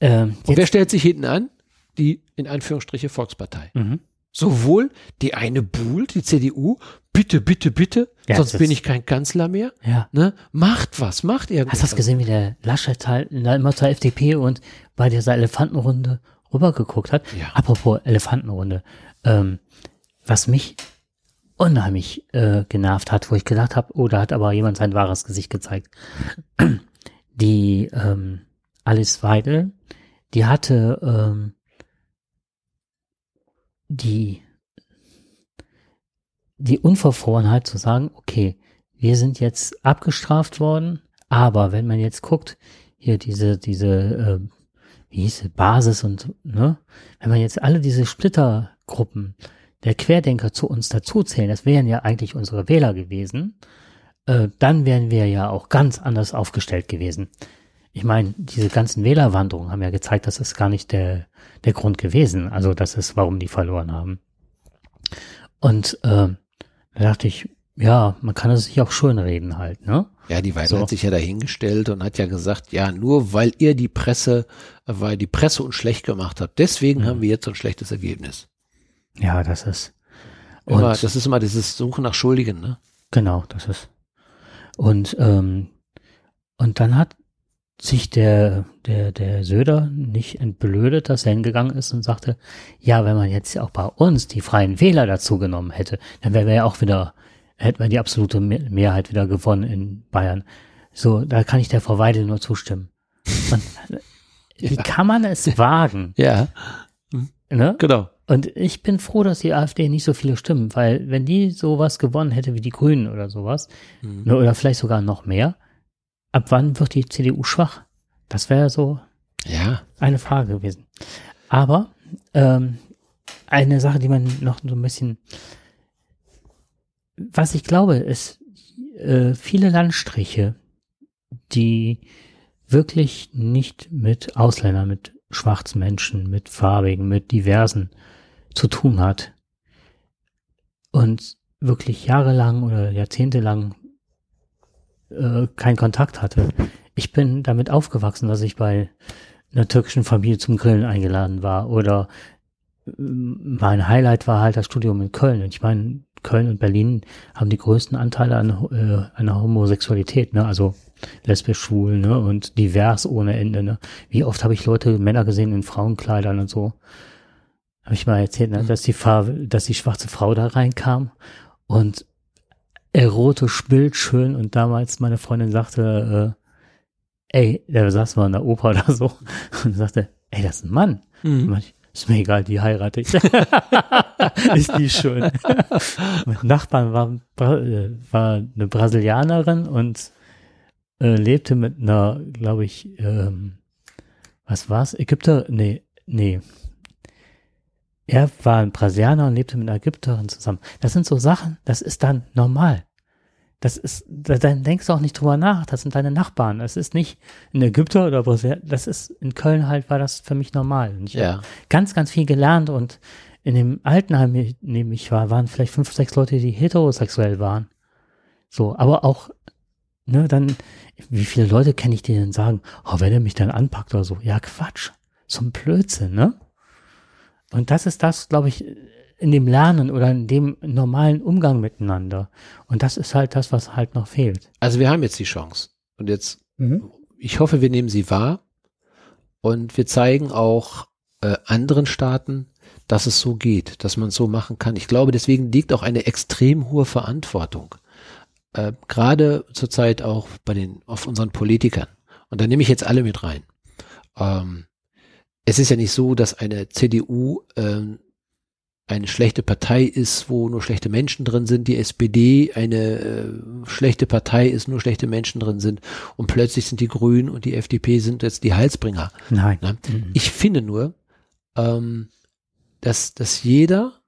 ähm, Und wer stellt sich hinten an? Die, in Anführungsstriche, Volkspartei. mhm. Sowohl die eine buhlt, die CDU, bitte, bitte, bitte, Ja, sonst bin ich kein Kanzler mehr. ja. Ne? Macht was, macht irgendwas. Hast du das gesehen, wie der Laschet halt immer zur FDP und bei dieser Elefantenrunde rübergeguckt hat? Ja. Apropos Elefantenrunde. Ähm, was mich unheimlich äh, genervt hat, wo ich gedacht habe, oh, da hat aber jemand sein wahres Gesicht gezeigt. [CLEARS THROAT] Die ähm, Alice Weidel, die hatte ähm, die die Unverfrorenheit zu sagen, okay, wir sind jetzt abgestraft worden, aber wenn man jetzt guckt, hier diese, diese, äh, wie hieß es, Basis und, ne, wenn man jetzt alle diese Splittergruppen der Querdenker zu uns dazuzählen, das wären ja eigentlich unsere Wähler gewesen, äh, dann wären wir ja auch ganz anders aufgestellt gewesen. Ich meine, diese ganzen Wählerwanderungen haben ja gezeigt, das ist gar nicht der, der Grund gewesen. Also das ist, warum die verloren haben. Und äh, da dachte ich, ja, man kann es sich auch schön reden halt, ne? Ja, die Weidel So. hat sich ja dahingestellt und hat ja gesagt, ja, nur weil ihr die Presse, weil die Presse uns schlecht gemacht habt, deswegen haben wir jetzt so ein schlechtes Ergebnis. Ja, das ist. Immer, Und das ist immer dieses Suchen nach Schuldigen, ne? genau, das ist. Und ähm, und dann hat sich der, der, der Söder nicht entblödet, dass er hingegangen ist und sagte, ja, wenn man jetzt auch bei uns die freien Wähler dazu genommen hätte, dann wären wir ja auch wieder, hätten wir die absolute Mehrheit wieder gewonnen in Bayern. So, da kann ich der Frau Weidel nur zustimmen. Und, wie [LAUGHS] ja. kann man es wagen? [LAUGHS] Ja. Ne? Genau. Und ich bin froh, dass die AfD nicht so viele Stimmen, weil wenn die sowas gewonnen hätte wie die Grünen oder sowas, mhm. Ne, oder vielleicht sogar noch mehr, ab wann wird die CDU schwach? Das wäre so ja. eine Frage gewesen. Aber ähm, eine Sache, die man noch so ein bisschen, was ich glaube, ist äh, viele Landstriche, die wirklich nicht mit Ausländern, mit schwarzen Menschen, mit farbigen, mit diversen zu tun hat und wirklich jahrelang oder jahrzehntelang äh, keinen Kontakt hatte. Ich bin damit aufgewachsen, dass ich bei einer türkischen Familie zum Grillen eingeladen war oder äh, mein Highlight war halt das Studium in Köln. Und ich meine, Köln und Berlin haben die größten Anteile an äh, einer Homosexualität, ne? Also lesbisch, schwul, ne? Und divers ohne Ende, ne? Wie oft habe ich Leute, Männer gesehen in Frauenkleidern und so. Habe ich mal erzählt, ne? Mhm. dass die Farbe, dass die schwarze Frau da reinkam und erotisch bildschön und damals meine Freundin sagte, äh, ey, der saß mal in der Oper [LAUGHS] oder so und sagte, ey, das ist ein Mann. Mhm. Ich, ist mir egal, die heirate ich. [LAUGHS] ist die schön. mein Nachbarn war, äh, war eine Brasilianerin und äh, lebte mit einer, glaube ich, ähm, was war's? Ägypter? Nee, nee. Er war ein Brasilianer und lebte mit einer Ägypterin zusammen. Das sind so Sachen, das ist dann normal. Das ist, dann denkst du auch nicht drüber nach. Das sind deine Nachbarn. Das ist nicht in Ägypter oder Brasilien. Das ist in Köln halt war das für mich normal. Und ich ja. habe ganz, ganz viel gelernt und in dem Altenheim, in dem ich war, waren vielleicht fünf, sechs Leute, die heterosexuell waren. So, aber auch, ne, dann, wie viele Leute kenne ich, die denn sagen, oh, wenn er mich dann anpackt oder so. Ja, Quatsch. So ein Blödsinn, ne? Und das ist das, glaube ich, in dem Lernen oder in dem normalen Umgang miteinander. Und das ist halt das, was halt noch fehlt. Also wir haben jetzt die Chance. Und jetzt, mhm. ich hoffe, wir nehmen sie wahr. Und wir zeigen auch äh, anderen Staaten, dass es so geht, dass man es so machen kann. Ich glaube, deswegen liegt auch eine extrem hohe Verantwortung. Äh, Gerade zurzeit auch bei den, auf unseren Politikern. Und da nehme ich jetzt alle mit rein. Ähm, es ist ja nicht so, dass eine CDU ähm, eine schlechte Partei ist, wo nur schlechte Menschen drin sind, die SPD eine äh, schlechte Partei ist, nur schlechte Menschen drin sind und plötzlich sind die Grünen und die FDP sind jetzt die Heilsbringer. Nein. Ne? Mhm. Ich finde nur, ähm, dass, dass jeder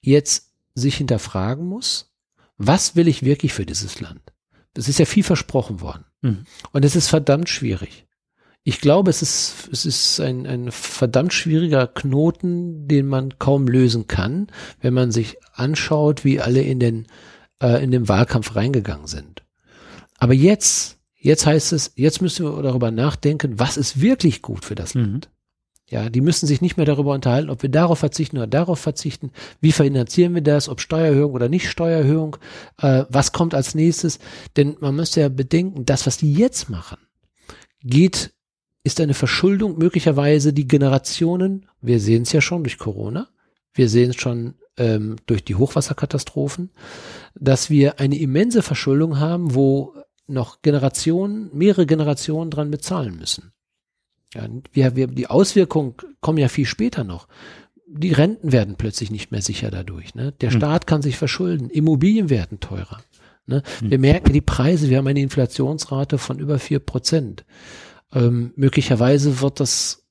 jetzt sich hinterfragen muss, was will ich wirklich für dieses Land? Es ist ja viel versprochen worden. Mhm. Und es ist verdammt schwierig ich glaube, es ist, es ist ein, ein verdammt schwieriger Knoten, den man kaum lösen kann, wenn man sich anschaut, wie alle in den, äh, in den Wahlkampf reingegangen sind. Aber jetzt, jetzt heißt es, jetzt müssen wir darüber nachdenken, was ist wirklich gut für das mhm. Land. Ja, die müssen sich nicht mehr darüber unterhalten, ob wir darauf verzichten oder darauf verzichten. Wie finanzieren wir das? Ob Steuererhöhung oder nicht Steuererhöhung? Äh, was kommt als nächstes? Denn man müsste ja bedenken, das, was die jetzt machen, geht ist eine Verschuldung möglicherweise die Generationen, wir sehen es ja schon durch Corona, wir sehen es schon ähm, durch die Hochwasserkatastrophen, dass wir eine immense Verschuldung haben, wo noch Generationen, mehrere Generationen dran bezahlen müssen. Ja, wir, wir, die Auswirkungen kommen ja viel später noch. Die Renten werden plötzlich nicht mehr sicher dadurch. Ne? Der hm. Staat kann sich verschulden, Immobilien werden teurer. Ne? Hm. Wir merken die Preise, wir haben eine Inflationsrate von über vier Prozent. Ähm, möglicherweise wird das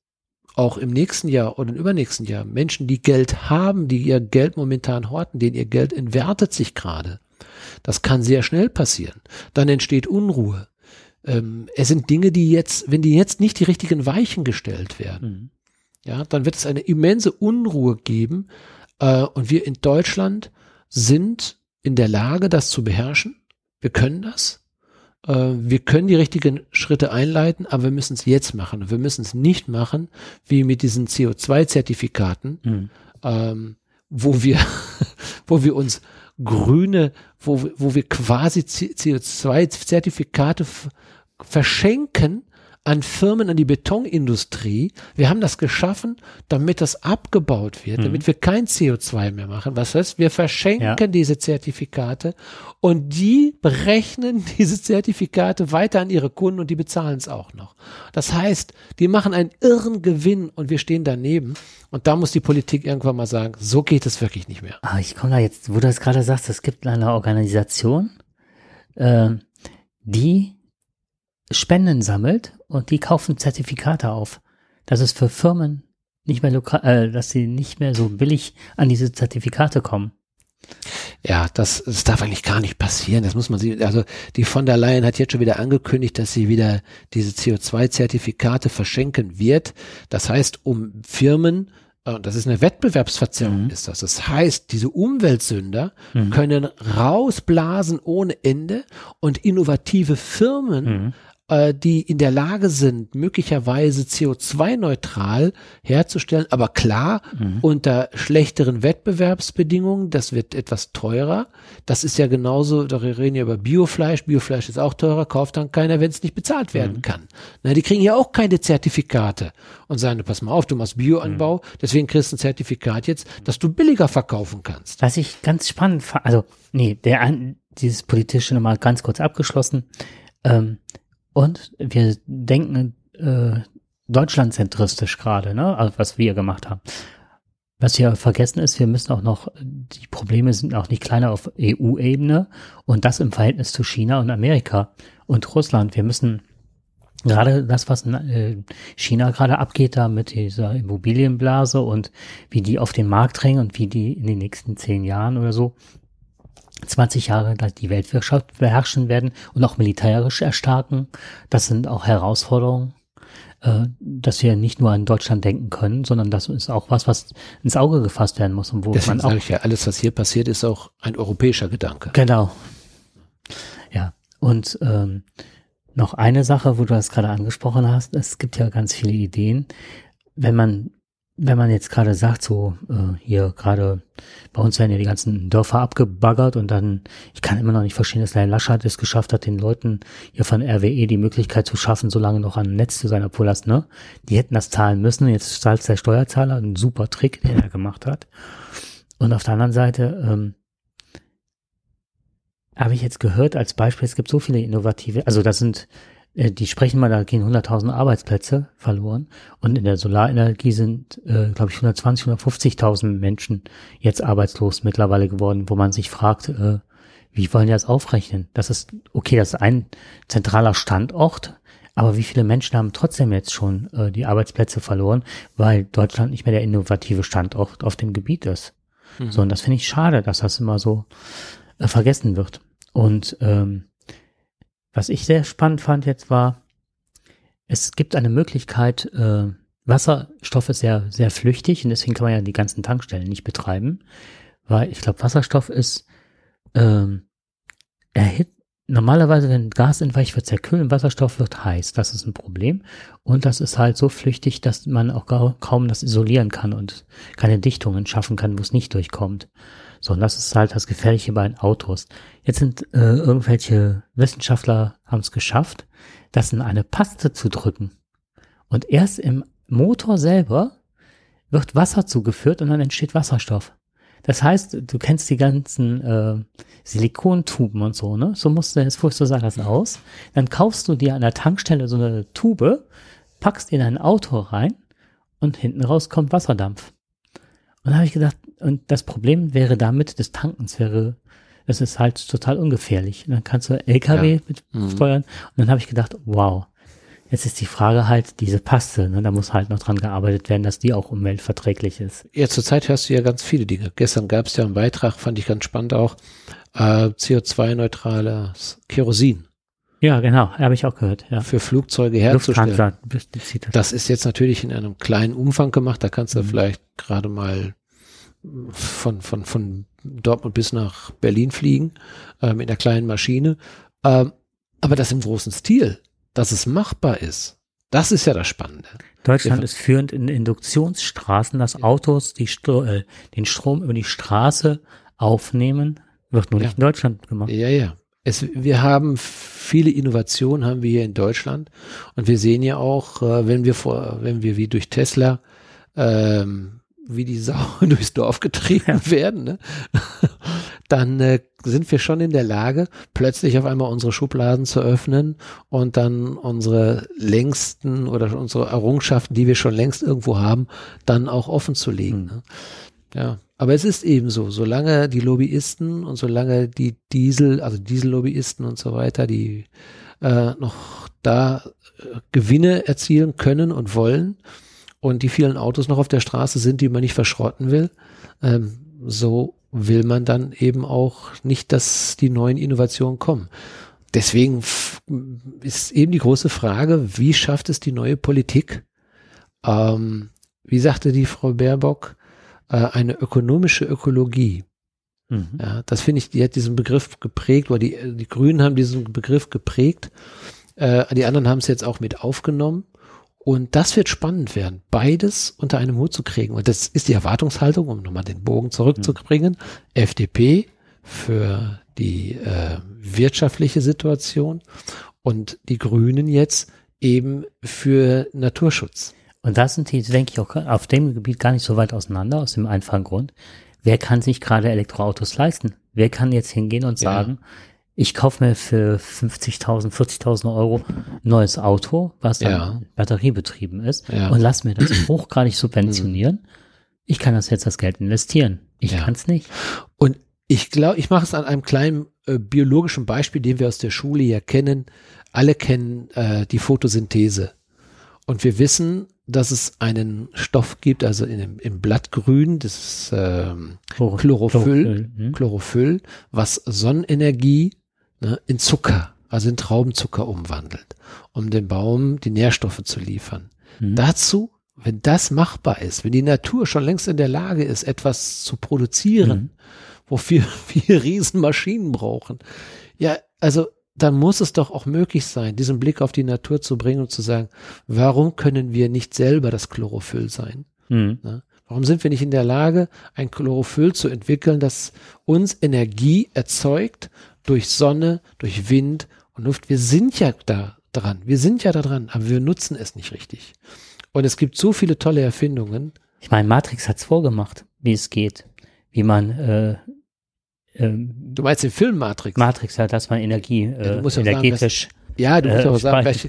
auch im nächsten Jahr oder im übernächsten Jahr Menschen, die Geld haben, die ihr Geld momentan horten, denen ihr Geld entwertet sich gerade. Das kann sehr schnell passieren. Dann entsteht Unruhe. Ähm, es sind Dinge, die jetzt, wenn die jetzt nicht die richtigen Weichen gestellt werden, mhm. ja, dann wird es eine immense Unruhe geben. Äh, und wir in Deutschland sind in der Lage, das zu beherrschen. Wir können das. Äh, wir können die richtigen Schritte einleiten, aber wir müssen es jetzt machen. Wir müssen es nicht machen, wie mit diesen CO2-Zertifikaten, mhm. ähm, wo wir, [LAUGHS] wo wir uns grüne, wo, wo wir quasi CO2-Zertifikate verschenken an Firmen, an die Betonindustrie. Wir haben das geschaffen, damit das abgebaut wird, mhm. damit wir kein CO2 mehr machen. Was heißt, wir verschenken ja. diese Zertifikate und die berechnen [LAUGHS] diese Zertifikate weiter an ihre Kunden und die bezahlen es auch noch. Das heißt, die machen einen irren Gewinn und wir stehen daneben. Und da muss die Politik irgendwann mal sagen, so geht es wirklich nicht mehr. Ah, ich komme da jetzt, wo du das gerade sagst, es gibt eine Organisation, äh, die Spenden sammelt und die kaufen Zertifikate auf. Das ist für Firmen nicht mehr lokal, äh, dass sie nicht mehr so billig an diese Zertifikate kommen. Ja, das, das darf eigentlich gar nicht passieren. Das muss man sie, also die von der Leyen hat jetzt schon wieder angekündigt, dass sie wieder diese CO2-Zertifikate verschenken wird. Das heißt, um Firmen und das ist eine Wettbewerbsverzerrung, mhm. ist das. Das heißt, diese Umweltsünder mhm. können rausblasen ohne Ende und innovative Firmen mhm äh, die in der Lage sind, möglicherweise CO2-neutral herzustellen, aber klar, mhm. unter schlechteren Wettbewerbsbedingungen, das wird etwas teurer. Das ist ja genauso, da reden wir über Biofleisch, Biofleisch ist auch teurer, kauft dann keiner, wenn es nicht bezahlt werden mhm. kann. Na, die kriegen ja auch keine Zertifikate und sagen, pass mal auf, du machst Bioanbau, mhm. deswegen kriegst du ein Zertifikat jetzt, dass du billiger verkaufen kannst. Was ich ganz spannend fand, also, nee, der, dieses politische nochmal ganz kurz abgeschlossen. Ähm, und wir denken äh, deutschlandzentristisch gerade, ne? Also was wir gemacht haben. Was wir vergessen ist, wir müssen auch noch, die Probleme sind auch nicht kleiner auf EU-Ebene und das im Verhältnis zu China und Amerika und Russland. Wir müssen gerade das, was in äh, China gerade abgeht, da mit dieser Immobilienblase und wie die auf den Markt drängen und wie die in den nächsten zehn Jahren oder so 20 Jahre die Weltwirtschaft beherrschen werden und auch militärisch erstarken. Das sind auch Herausforderungen, äh, dass wir nicht nur an Deutschland denken können, sondern das ist auch was, was ins Auge gefasst werden muss. Und wo Deswegen man auch, sage ich ja, alles, was hier passiert, ist auch ein europäischer Gedanke. Genau. Ja. Und ähm, noch eine Sache, wo du das gerade angesprochen hast, es gibt ja ganz viele Ideen. Wenn man wenn man jetzt gerade sagt, so äh, hier gerade bei uns werden ja die ganzen Dörfer abgebaggert und dann, ich kann immer noch nicht verstehen, dass Herr Laschet es geschafft hat, den Leuten hier von RWE die Möglichkeit zu schaffen, so lange noch an Netz zu sein, obwohl das, ne, die hätten das zahlen müssen, jetzt zahlt der Steuerzahler, ein super Trick, den er gemacht hat. Und auf der anderen Seite, ähm, habe ich jetzt gehört als Beispiel, es gibt so viele innovative, also das sind die sprechen mal, da gehen 100.000 Arbeitsplätze verloren und in der Solarenergie sind, äh, glaube ich, 120, 150.000 Menschen jetzt arbeitslos mittlerweile geworden, wo man sich fragt, äh, wie wollen die das aufrechnen? Das ist, okay, das ist ein zentraler Standort, aber wie viele Menschen haben trotzdem jetzt schon äh, die Arbeitsplätze verloren, weil Deutschland nicht mehr der innovative Standort auf dem Gebiet ist? Mhm. So, und das finde ich schade, dass das immer so äh, vergessen wird. Und ähm, was ich sehr spannend fand jetzt war, es gibt eine Möglichkeit, äh, Wasserstoff ist sehr, sehr flüchtig und deswegen kann man ja die ganzen Tankstellen nicht betreiben, weil ich glaube, Wasserstoff ist ähm, erhit normalerweise, wenn Gas entweicht, wird zerkühlen, Wasserstoff wird heiß. Das ist ein Problem. Und das ist halt so flüchtig, dass man auch kaum das isolieren kann und keine Dichtungen schaffen kann, wo es nicht durchkommt. So, und das ist halt das Gefährliche bei den Autos. Jetzt sind äh, irgendwelche Wissenschaftler haben es geschafft, das in eine Paste zu drücken. Und erst im Motor selber wird Wasser zugeführt und dann entsteht Wasserstoff. Das heißt, du kennst die ganzen äh, Silikontuben und so, ne? So musst du, jetzt so sah das aus. Dann kaufst du dir an der Tankstelle so eine Tube, packst in ein Auto rein und hinten raus kommt Wasserdampf. Und da habe ich gedacht, und das Problem wäre damit, des Tankens wäre, es ist halt total ungefährlich. Und dann kannst du LKW ja. mit mhm. steuern. Und dann habe ich gedacht, wow, jetzt ist die Frage halt diese Paste. Ne? Da muss halt noch dran gearbeitet werden, dass die auch umweltverträglich ist. Ja, zurzeit hörst du ja ganz viele Dinge. Gestern gab es ja einen Beitrag, fand ich ganz spannend auch, äh, CO2-neutrales Kerosin. Ja, genau, habe ich auch gehört. Ja. Für Flugzeuge herzustellen. Das ist jetzt natürlich in einem kleinen Umfang gemacht. Da kannst du mhm. vielleicht gerade mal von, von, von Dortmund bis nach Berlin fliegen äh, mit einer kleinen Maschine. Ähm, aber das im großen Stil, dass es machbar ist, das ist ja das Spannende. Deutschland ist führend in Induktionsstraßen, dass Autos die Sto äh, den Strom über die Straße aufnehmen. Wird nur ja. nicht in Deutschland gemacht. Ja, ja. Es, wir haben viele Innovationen haben wir hier in Deutschland und wir sehen ja auch, äh, wenn wir vor, wenn wir wie durch Tesla ähm, wie die Sau [LAUGHS] durchs Dorf getrieben werden, ne? [LAUGHS] dann äh, sind wir schon in der Lage, plötzlich auf einmal unsere Schubladen zu öffnen und dann unsere längsten oder unsere Errungenschaften, die wir schon längst irgendwo haben, dann auch offen zu legen. Ne? Ja, aber es ist eben so, solange die Lobbyisten und solange die Diesel, also Diesellobbyisten und so weiter, die äh, noch da äh, Gewinne erzielen können und wollen und die vielen Autos noch auf der Straße sind, die man nicht verschrotten will, ähm, so will man dann eben auch nicht, dass die neuen Innovationen kommen. Deswegen ist eben die große Frage, wie schafft es die neue Politik? Ähm, wie sagte die Frau Baerbock, äh, eine ökonomische Ökologie. Mhm. Ja, das finde ich, die hat diesen Begriff geprägt, oder die, die Grünen haben diesen Begriff geprägt. Äh, die anderen haben es jetzt auch mit aufgenommen. Und das wird spannend werden, beides unter einem Hut zu kriegen. Und das ist die Erwartungshaltung, um nochmal den Bogen zurückzubringen. Mhm. FDP für die äh, wirtschaftliche Situation und die Grünen jetzt eben für Naturschutz. Und da sind die, denke ich, auch auf dem Gebiet gar nicht so weit auseinander, aus dem einfachen Grund. Wer kann sich gerade Elektroautos leisten? Wer kann jetzt hingehen und sagen, ja. Ich kaufe mir für 50.000, 40.000 Euro ein neues Auto, was dann ja. batteriebetrieben ist, ja. und lass mir das [CLEARS THROAT] hochgradig subventionieren. Ich kann das jetzt das Geld investieren. Ich kann es nicht. Und ich glaube, ich mache es an einem kleinen äh, biologischen Beispiel, den wir aus der Schule ja kennen. Alle kennen äh, die Photosynthese. Und wir wissen, dass es einen Stoff gibt, also in, im Blattgrün, das ist ähm, Chlorophyll, Chlorophyll, hm. Chlorophyll, was Sonnenenergie ne, in Zucker, also in Traubenzucker umwandelt, um dem Baum die Nährstoffe zu liefern. Hm. Dazu, wenn das machbar ist, wenn die Natur schon längst in der Lage ist, etwas zu produzieren, hm. wofür [LAUGHS] wir Riesenmaschinen brauchen, ja, also dann muss es doch auch möglich sein, diesen Blick auf die Natur zu bringen und zu sagen, warum können wir nicht selber das Chlorophyll sein? Mhm. Ne? Warum sind wir nicht in der Lage, ein Chlorophyll zu entwickeln, das uns Energie erzeugt durch Sonne, durch Wind und Luft? Wir sind ja da dran. Wir sind ja da dran, aber wir nutzen es nicht richtig. Und es gibt so viele tolle Erfindungen. Ich meine, Matrix hat's vorgemacht, wie es geht, wie man äh, ähm, du meinst den Film Matrix? Matrix, ja, dass man Energie, äh, ja, energetisch. Sagen, ja, du musst äh, auch sagen,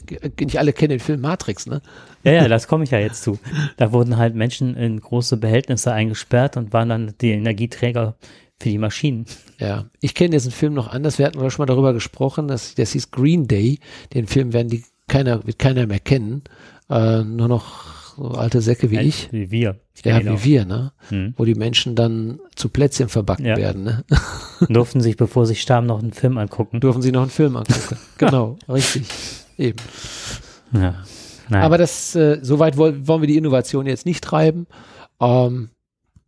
nicht alle kennen den Film Matrix, ne? Ja, ja, das komme ich ja jetzt zu. Da wurden halt Menschen in große Behältnisse eingesperrt und waren dann die Energieträger für die Maschinen. Ja, ich kenne diesen Film noch anders. Wir hatten schon mal darüber gesprochen, dass das hieß Green Day. Den Film werden die keiner, wird keiner mehr kennen. Äh, nur noch so alte Säcke wie ich. Wie wir. Ja, wie wir, ne? Hm. Wo die Menschen dann zu Plätzchen verbackt ja. werden, ne? [LAUGHS] Durften sich, bevor sie starben, noch einen Film angucken. Durften sie noch einen Film angucken. [LAUGHS] genau, richtig. Eben. Ja. Nein. Aber das, äh, soweit wollen, wollen wir die Innovation jetzt nicht treiben. Ähm,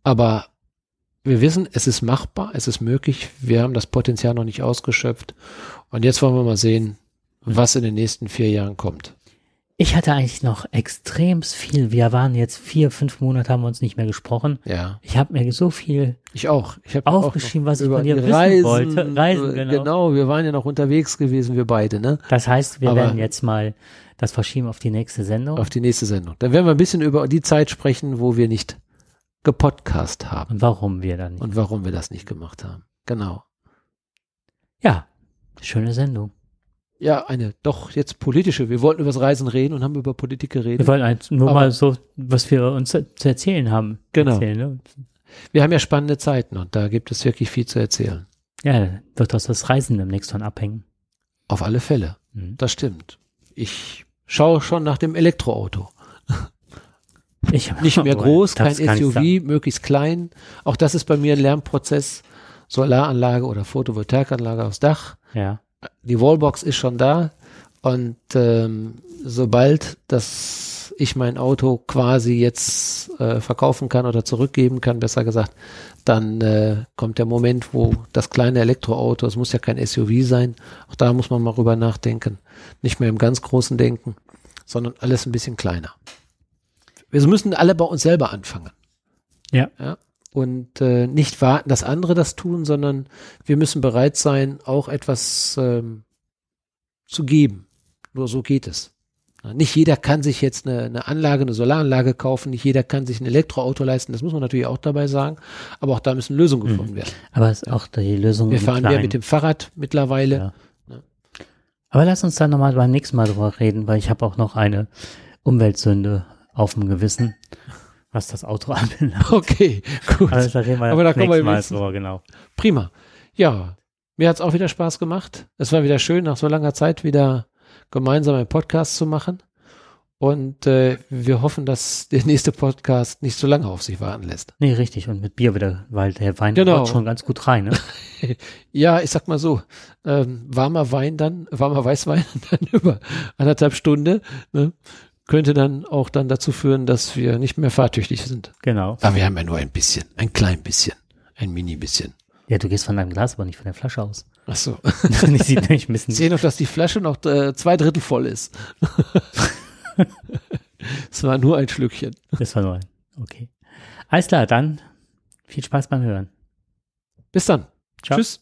aber wir wissen, es ist machbar, es ist möglich. Wir haben das Potenzial noch nicht ausgeschöpft. Und jetzt wollen wir mal sehen, was in den nächsten vier Jahren kommt. Ich hatte eigentlich noch extrem viel. Wir waren jetzt vier, fünf Monate haben wir uns nicht mehr gesprochen. Ja. Ich habe mir so viel ich auch. Ich hab aufgeschrieben, was ich von dir wissen Reisen, wollte. Reisen, genau. genau. Wir waren ja noch unterwegs gewesen, wir beide, ne? Das heißt, wir Aber werden jetzt mal das verschieben auf die nächste Sendung. Auf die nächste Sendung. Dann werden wir ein bisschen über die Zeit sprechen, wo wir nicht gepodcast haben. Und warum wir dann nicht. Und warum wir das nicht gemacht haben. Genau. Ja, schöne Sendung ja, eine doch jetzt politische. Wir wollten über das Reisen reden und haben über Politik geredet. Wir wollten halt nur Aber, mal so, was wir uns zu erzählen haben. Genau. Erzählen, ne? Wir haben ja spannende Zeiten und da gibt es wirklich viel zu erzählen. Ja, wird aus das Reisen demnächst von abhängen. Auf alle Fälle. Mhm. Das stimmt. Ich schaue schon nach dem Elektroauto. Ich, nicht mehr [LAUGHS] groß, kein SUV, möglichst klein. Auch das ist bei mir ein Lernprozess. Solaranlage oder Photovoltaikanlage aufs Dach. Ja die Wallbox ist schon da und ähm, sobald das ich mein Auto quasi jetzt äh, verkaufen kann oder zurückgeben kann, besser gesagt, dann äh, kommt der Moment, wo das kleine Elektroauto, es muss ja kein SUV sein, auch da muss man mal rüber nachdenken, nicht mehr im ganz großen Denken, sondern alles ein bisschen kleiner. Wir müssen alle bei uns selber anfangen. Ja. ja? und äh, nicht warten, dass andere das tun, sondern wir müssen bereit sein, auch etwas ähm, zu geben. Nur so geht es. Nicht jeder kann sich jetzt eine, eine Anlage, eine Solaranlage kaufen, nicht jeder kann sich ein Elektroauto leisten, das muss man natürlich auch dabei sagen, aber auch da müssen Lösungen Mhm. gefunden werden. Aber es ist auch die Lösung Wir fahren mehr Kleinen. mit dem Fahrrad mittlerweile. Ja. Ja. Aber lass uns dann nochmal beim nächsten Mal drüber reden, weil ich habe auch noch eine Umweltsünde auf dem Gewissen, was das Auto [LAUGHS] anbelangt. Okay, gut. Also da reden wir Aber da kommen wir Mal drüber, genau. Prima. Ja, mir hat's auch wieder Spaß gemacht. Es war wieder schön, nach so langer Zeit wieder gemeinsam einen Podcast zu machen. Und äh, wir hoffen, dass der nächste Podcast nicht so lange auf sich warten lässt. Nee, richtig. Und mit Bier wieder, weil der Wein Genau. schon ganz gut rein. Ne? [LAUGHS] Ja, ich sag mal so, ähm, warmer Wein dann, warmer Weißwein [LAUGHS] dann über anderthalb Stunde, ne, könnte dann auch dann dazu führen, dass wir nicht mehr fahrtüchtig sind. Genau. Aber wir haben ja nur ein bisschen, ein klein bisschen, ein mini bisschen. Ja, du gehst von deinem Glas, aber nicht von der Flasche aus. Ach so. [LAUGHS] ich sehe noch, dass die Flasche noch äh, zwei Drittel voll ist. [LAUGHS] Es war nur ein Schlückchen. Das war nur ein. Okay. Alles klar, dann viel Spaß beim Hören. Bis dann. Ciao. Tschüss.